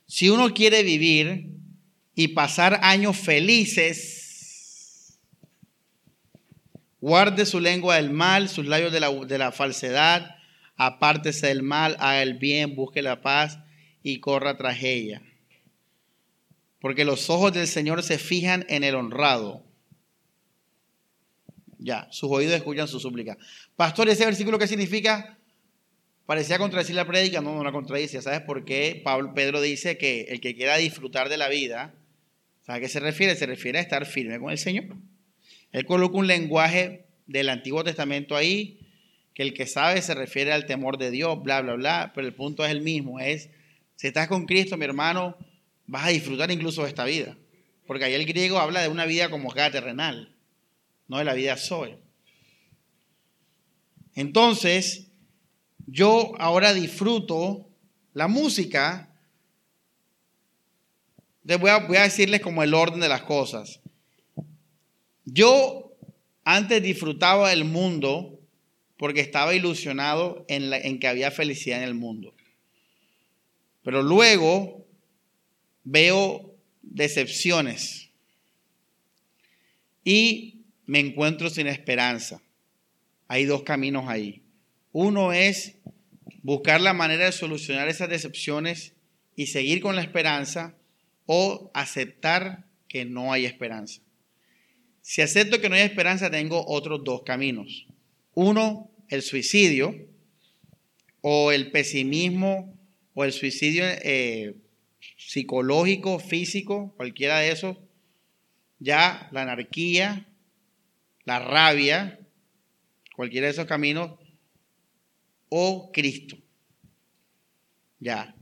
si uno quiere vivir y pasar años felices, guarde su lengua del mal, sus labios de la, de la falsedad, apártese del mal, haga el bien, busque la paz y corra tras ella. Porque los ojos del Señor se fijan en el honrado. Ya, sus oídos escuchan su súplica. Pastor, ¿ese versículo qué significa? Parecía contradecir la prédica, no, no la contradice. ¿Sabes por qué? Pablo, Pedro dice que el que quiera disfrutar de la vida, ¿sabe a qué se refiere? Se refiere a estar firme con el Señor. Él coloca un lenguaje del Antiguo Testamento ahí, que el que sabe se refiere al temor de Dios, bla, bla, bla, pero el punto es el mismo, es, si estás con Cristo, mi hermano, vas a disfrutar incluso de esta vida. Porque ahí el griego habla de una vida como cada terrenal, no de la vida soy. Entonces, yo ahora disfruto la música. Voy a, voy a decirles como el orden de las cosas. Yo antes disfrutaba el mundo porque estaba ilusionado en, que había felicidad en el mundo. Pero luego veo decepciones y me encuentro sin esperanza. Hay dos caminos ahí. Uno es buscar la manera de solucionar esas decepciones y seguir con la esperanza o aceptar que no hay esperanza. Si acepto que no hay esperanza, tengo otros dos caminos. Uno, el suicidio o el pesimismo o el suicidio eh, psicológico, físico, cualquiera de esos. Ya la anarquía, la rabia, cualquiera de esos caminos o Cristo. Ya.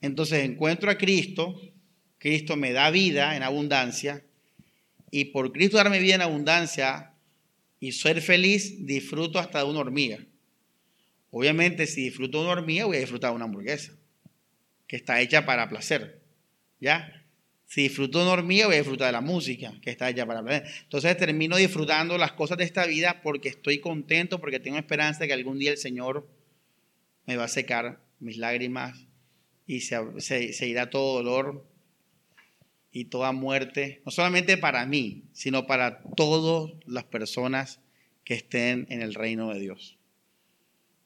Entonces encuentro a Cristo, Cristo me da vida en abundancia, y por Cristo darme vida en abundancia y ser feliz, disfruto hasta de una hormiga. Obviamente, si disfruto de una hormiga, voy a disfrutar de una hamburguesa, que está hecha para placer. ¿Ya? Si disfruto de hormiga, voy a disfrutar de la música, que está hecha para placer. Entonces termino disfrutando las cosas de esta vida porque estoy contento, porque tengo esperanza de que algún día el Señor me va a secar mis lágrimas y se, se irá todo dolor y toda muerte, no solamente para mí, sino para todas las personas que estén en el reino de Dios.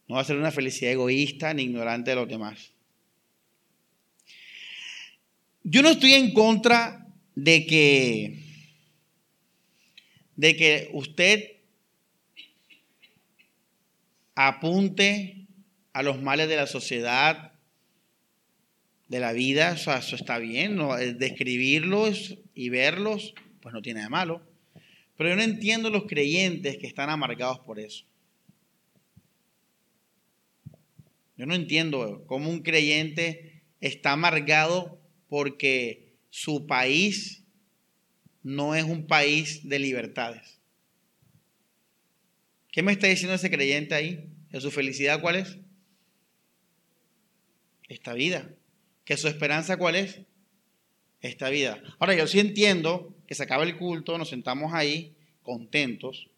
No va a ser una felicidad egoísta ni ignorante de los demás. Yo no estoy en contra de que, de que usted apunte a los males de la sociedad, de la vida, eso está bien, ¿no? describirlos y verlos, pues no tiene de malo. Pero yo no entiendo los creyentes que están amargados por eso. Yo no entiendo cómo un creyente está amargado porque su país no es un país de libertades. ¿Qué me está diciendo ese creyente ahí? ¿Que su felicidad cuál es? Esta vida. ¿Que su esperanza cuál es? Esta vida. Ahora, yo sí entiendo que se acaba el culto, nos sentamos ahí contentos.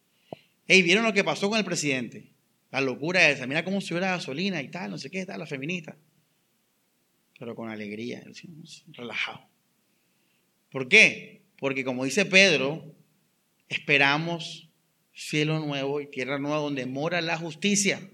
Hey, ¿vieron lo que pasó con el presidente? La locura esa. Mira cómo subió la gasolina y tal, no sé qué, tal, la feminista pero con alegría, relajado. ¿Por qué? Porque como dice Pedro, esperamos cielo nuevo y tierra nueva donde mora la justicia.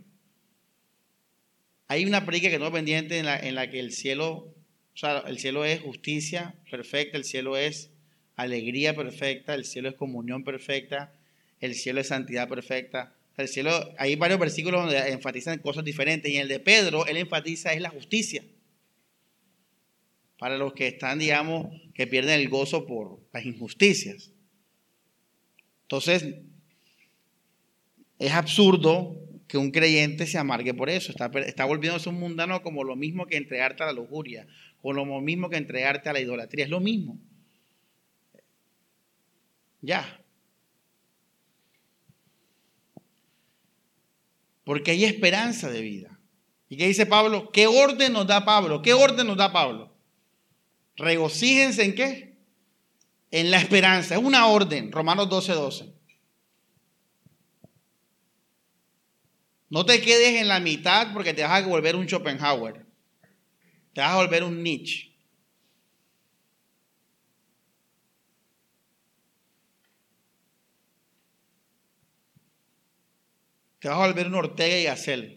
Hay una predica que no pendiente en la, en la que el cielo, o sea, el cielo es justicia perfecta, el cielo es alegría perfecta, el cielo es comunión perfecta, el cielo es santidad perfecta. El cielo, hay varios versículos donde enfatizan cosas diferentes y en el de Pedro, él enfatiza es la justicia para los que están, digamos, que pierden el gozo por las injusticias. Entonces, es absurdo que un creyente se amargue por eso. Está, está volviéndose un mundano como lo mismo que entregarte a la lujuria, o lo mismo que entregarte a la idolatría. Es lo mismo. Ya. Porque hay esperanza de vida. ¿Y qué dice Pablo? ¿Qué orden nos da Pablo? ¿Qué orden nos da Pablo? Regocíjense en qué? En la esperanza. Es una orden. Romanos 12, 12. No te quedes en la mitad porque te vas a volver un Schopenhauer. Te vas a volver un Nietzsche. Te vas a volver un Ortega y Gasset.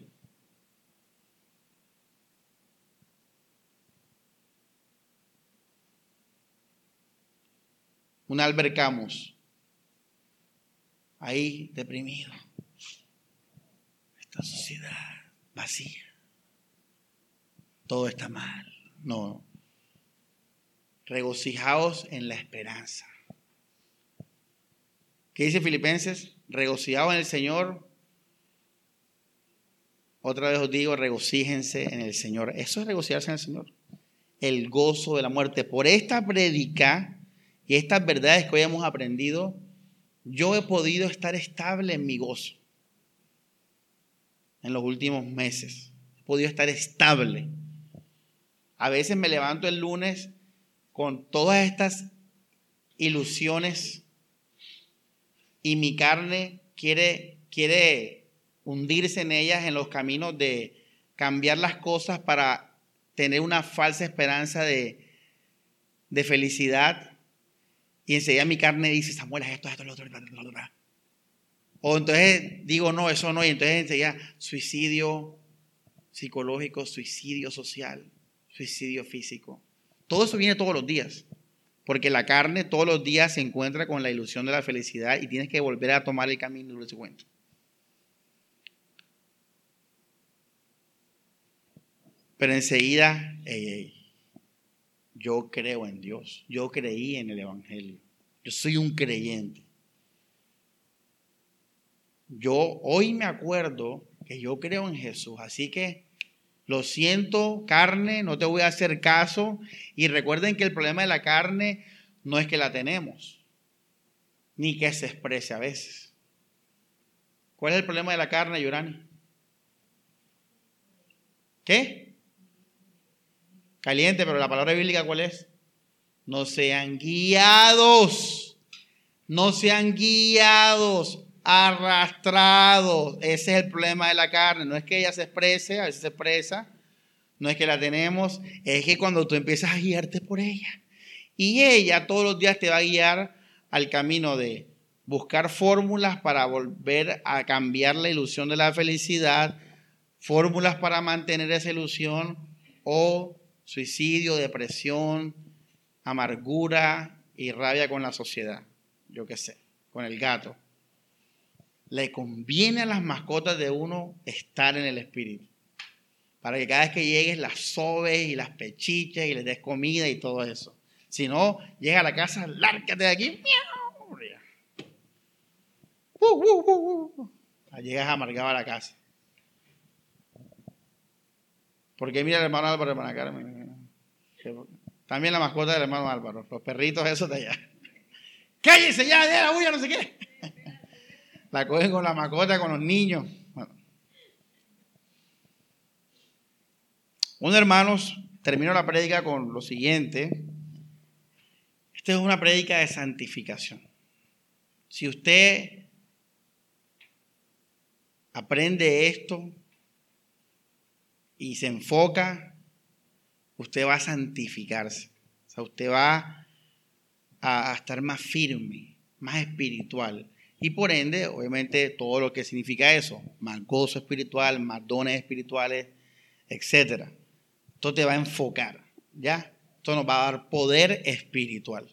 Un Albert Camus. Ahí deprimido sociedad vacía. Todo está mal. No. Regocijaos en la esperanza. ¿Qué dice Filipenses? Regocijaos en el Señor. Otra vez os digo, regocíjense en el Señor. Eso es regocijarse en el Señor. El gozo de la muerte. Por esta predica y estas verdades que hoy hemos aprendido, yo he podido estar estable en mi gozo en los últimos meses. He podido estar estable. A veces me levanto el lunes con todas estas ilusiones y mi carne quiere, quiere hundirse en ellas en los caminos de cambiar las cosas para tener una falsa esperanza de, de felicidad. Y enseguida mi carne dice, Samuel, esto, esto, lo otro, lo otro. O entonces digo, no, eso no, y entonces enseguida suicidio psicológico, suicidio social, suicidio físico. Todo eso viene todos los días, porque la carne todos los días se encuentra con la ilusión de la felicidad y tienes que volver a tomar el camino de ese cuento. Pero enseguida, yo creo en Dios, yo creí en el Evangelio, yo soy un creyente. Yo hoy me acuerdo que yo creo en Jesús, así que lo siento, carne, no te voy a hacer caso. Y recuerden que el problema de la carne no es que la tenemos, ni que se exprese a veces. ¿Cuál es el problema de la carne, Yorani? ¿Qué? Caliente, pero la palabra bíblica ¿cuál es? No sean guiados. No sean guiados arrastrado. Ese es el problema de la carne. No es que ella se exprese, a veces se expresa. No es que la tenemos, es que cuando tú empiezas a guiarte por ella. Y ella todos los días te va a guiar al camino de buscar fórmulas para volver a cambiar la ilusión de la felicidad, fórmulas para mantener esa ilusión o suicidio, depresión, amargura y rabia con la sociedad. Yo qué sé, con el gato le conviene a las mascotas de uno estar en el espíritu. Para que cada vez que llegues las sobes y las pechiches y les des comida y todo eso. Si no, llega a la casa, lárgate de aquí. Uh, uh, uh, llegas amargado a la casa. Porque mira el hermano Álvaro, hermana Carmen. También la mascota del hermano Álvaro. Los perritos esos de allá. <laughs> Cállese ya, de la bulla, no sé qué. <laughs> La cogen con la mascota, con los niños. Un hermanos, termino la prédica con lo siguiente. Esta es una prédica de santificación. Si usted aprende esto y se enfoca, usted va a santificarse. O sea, usted va a, estar más firme, más espiritual. Y por ende, obviamente, todo lo que significa eso, más gozo espiritual, más dones espirituales, etc. Esto te va a enfocar, ¿ya? Esto nos va a dar poder espiritual.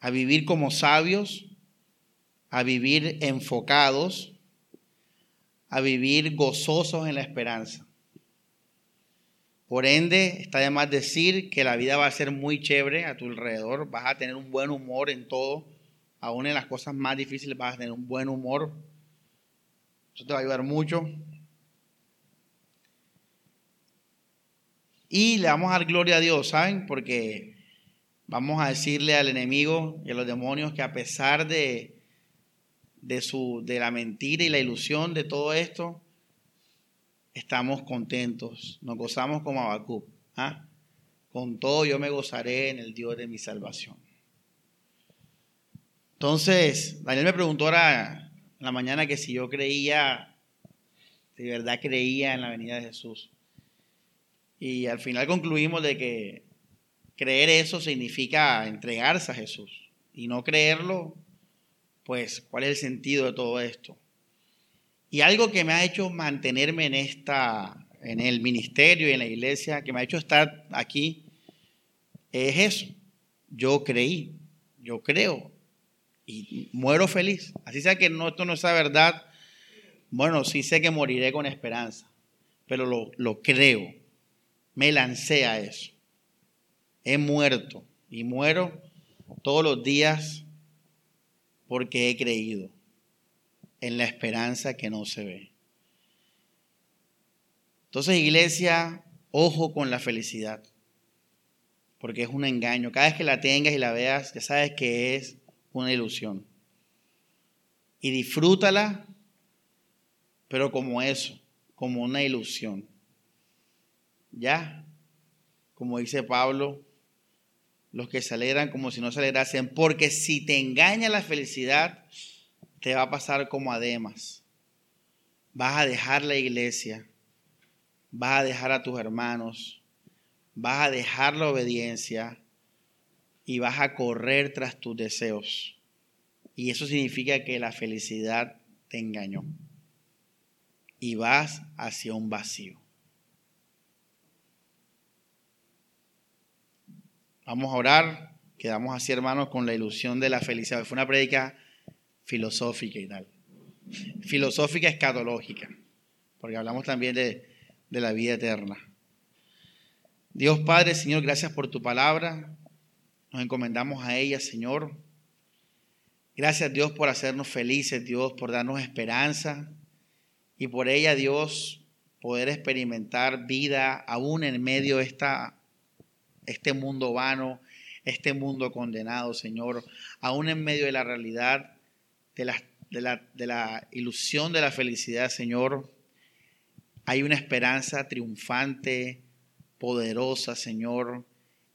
A vivir como sabios, a vivir enfocados, a vivir gozosos en la esperanza. Por ende, está de más decir que la vida va a ser muy chévere a tu alrededor, vas a tener un buen humor en todo, aún en las cosas más difíciles vas a tener un buen humor. Eso te va a ayudar mucho. Y le vamos a dar gloria a Dios, ¿saben? Porque vamos a decirle al enemigo y a los demonios que a pesar de, de, su, de la mentira y la ilusión de todo esto, estamos contentos, nos gozamos como Abacú. ¿ah? Con todo yo me gozaré en el Dios de mi salvación. Entonces, Daniel me preguntó ahora en la mañana que si yo creía, de verdad creía en la venida de Jesús. Y al final concluimos de que creer eso significa entregarse a Jesús. Y no creerlo, pues, ¿cuál es el sentido de todo esto? Y algo que me ha hecho mantenerme en esta, en el ministerio y en la iglesia, que me ha hecho estar aquí, es eso. Yo creí, yo creo y muero feliz. Así sea que no, esto no es la verdad, bueno, sí sé que moriré con esperanza, pero lo, lo creo me lancé a eso. He muerto y muero todos los días porque he creído en la esperanza que no se ve. Entonces, iglesia, ojo con la felicidad, porque es un engaño. Cada vez que la tengas y la veas, ya sabes que es una ilusión. Y disfrútala, pero como eso, como una ilusión. Ya, como dice Pablo, los que se alegran como si no se alegrasen, porque si te engaña la felicidad, te va a pasar como a. Vas a dejar la iglesia, vas a dejar a tus hermanos, vas a dejar la obediencia y vas a correr tras tus deseos. Y eso significa que la felicidad te engañó. Y vas hacia un vacío. Vamos a orar. Quedamos así, hermanos, con la ilusión de la felicidad. Fue una prédica filosófica y tal. Filosófica escatológica, porque hablamos también de, de la vida eterna. Dios Padre, Señor, gracias por tu palabra. Nos encomendamos a ella, Señor. Gracias, Dios, por hacernos felices, Dios, por darnos esperanza y por ella, Dios, poder experimentar vida aún en medio de esta este mundo vano, este mundo condenado, Señor, aún en medio de la realidad, de la, de la, de la ilusión de la felicidad, Señor, hay una esperanza triunfante, poderosa, Señor,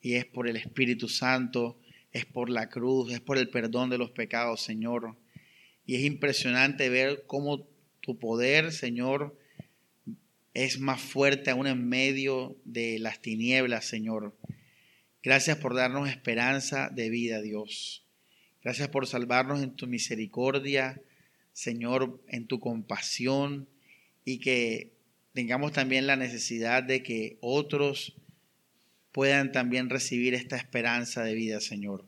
y es por el Espíritu Santo, es por la cruz, es por el perdón de los pecados, Señor. Y es impresionante ver cómo tu poder, Señor, es más fuerte aún en medio de las tinieblas, Señor. Gracias por darnos esperanza de vida, Dios. Gracias por salvarnos en tu misericordia, Señor, en tu compasión y que tengamos también la necesidad de que otros puedan también recibir esta esperanza de vida, Señor.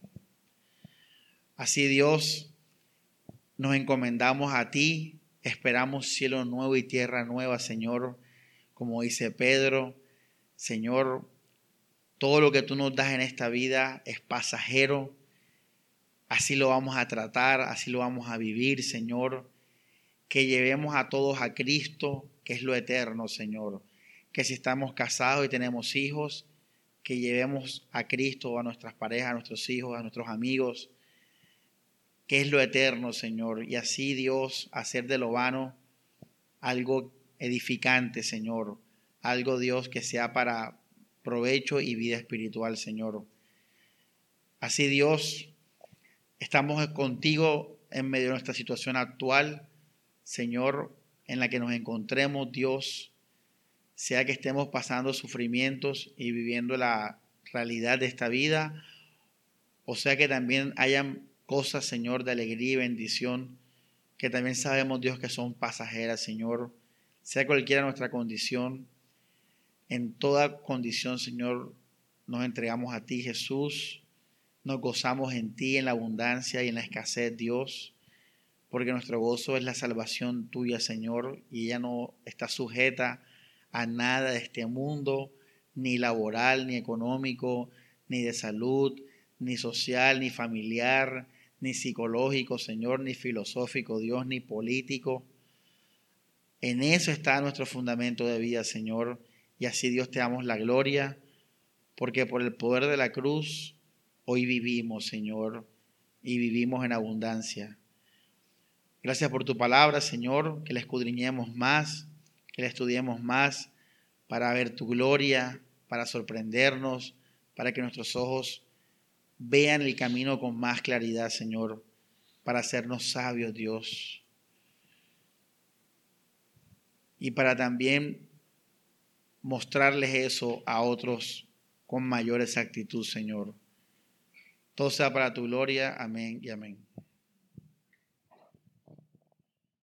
Así, Dios, nos encomendamos a ti, esperamos cielo nuevo y tierra nueva, Señor, como dice Pedro. Señor, todo lo que tú nos das en esta vida es pasajero. Así lo vamos a tratar, así lo vamos a vivir, Señor. Que llevemos a todos a Cristo, que es lo eterno, Señor. Que si estamos casados y tenemos hijos, que llevemos a Cristo, a nuestras parejas, a nuestros hijos, a nuestros amigos, que es lo eterno, Señor. Y así, Dios, hacer de lo vano algo edificante, Señor. Algo, Dios, que sea para provecho y vida espiritual, Señor. Así Dios, estamos contigo en medio de nuestra situación actual, Señor, en la que nos encontremos, Dios, sea que estemos pasando sufrimientos y viviendo la realidad de esta vida, o sea que también hayan cosas, Señor, de alegría y bendición, que también sabemos, Dios, que son pasajeras, Señor, sea cualquiera nuestra condición, en toda condición, Señor, nos entregamos a ti, Jesús. Nos gozamos en ti, en la abundancia y en la escasez, Dios, porque nuestro gozo es la salvación tuya, Señor, y ella no está sujeta a nada de este mundo, ni laboral, ni económico, ni de salud, ni social, ni familiar, ni psicológico, Señor, ni filosófico, Dios, ni político. En eso está nuestro fundamento de vida, Señor. Y así, Dios, te damos la gloria, porque por el poder de la cruz hoy vivimos, Señor, y vivimos en abundancia. Gracias por tu palabra, Señor, que la escudriñemos más, que la estudiemos más para ver tu gloria, para sorprendernos, para que nuestros ojos vean el camino con más claridad, Señor, para hacernos sabios, Dios. Y para también mostrarles eso a otros con mayor exactitud, Señor. Todo sea para tu gloria. Amén y amén.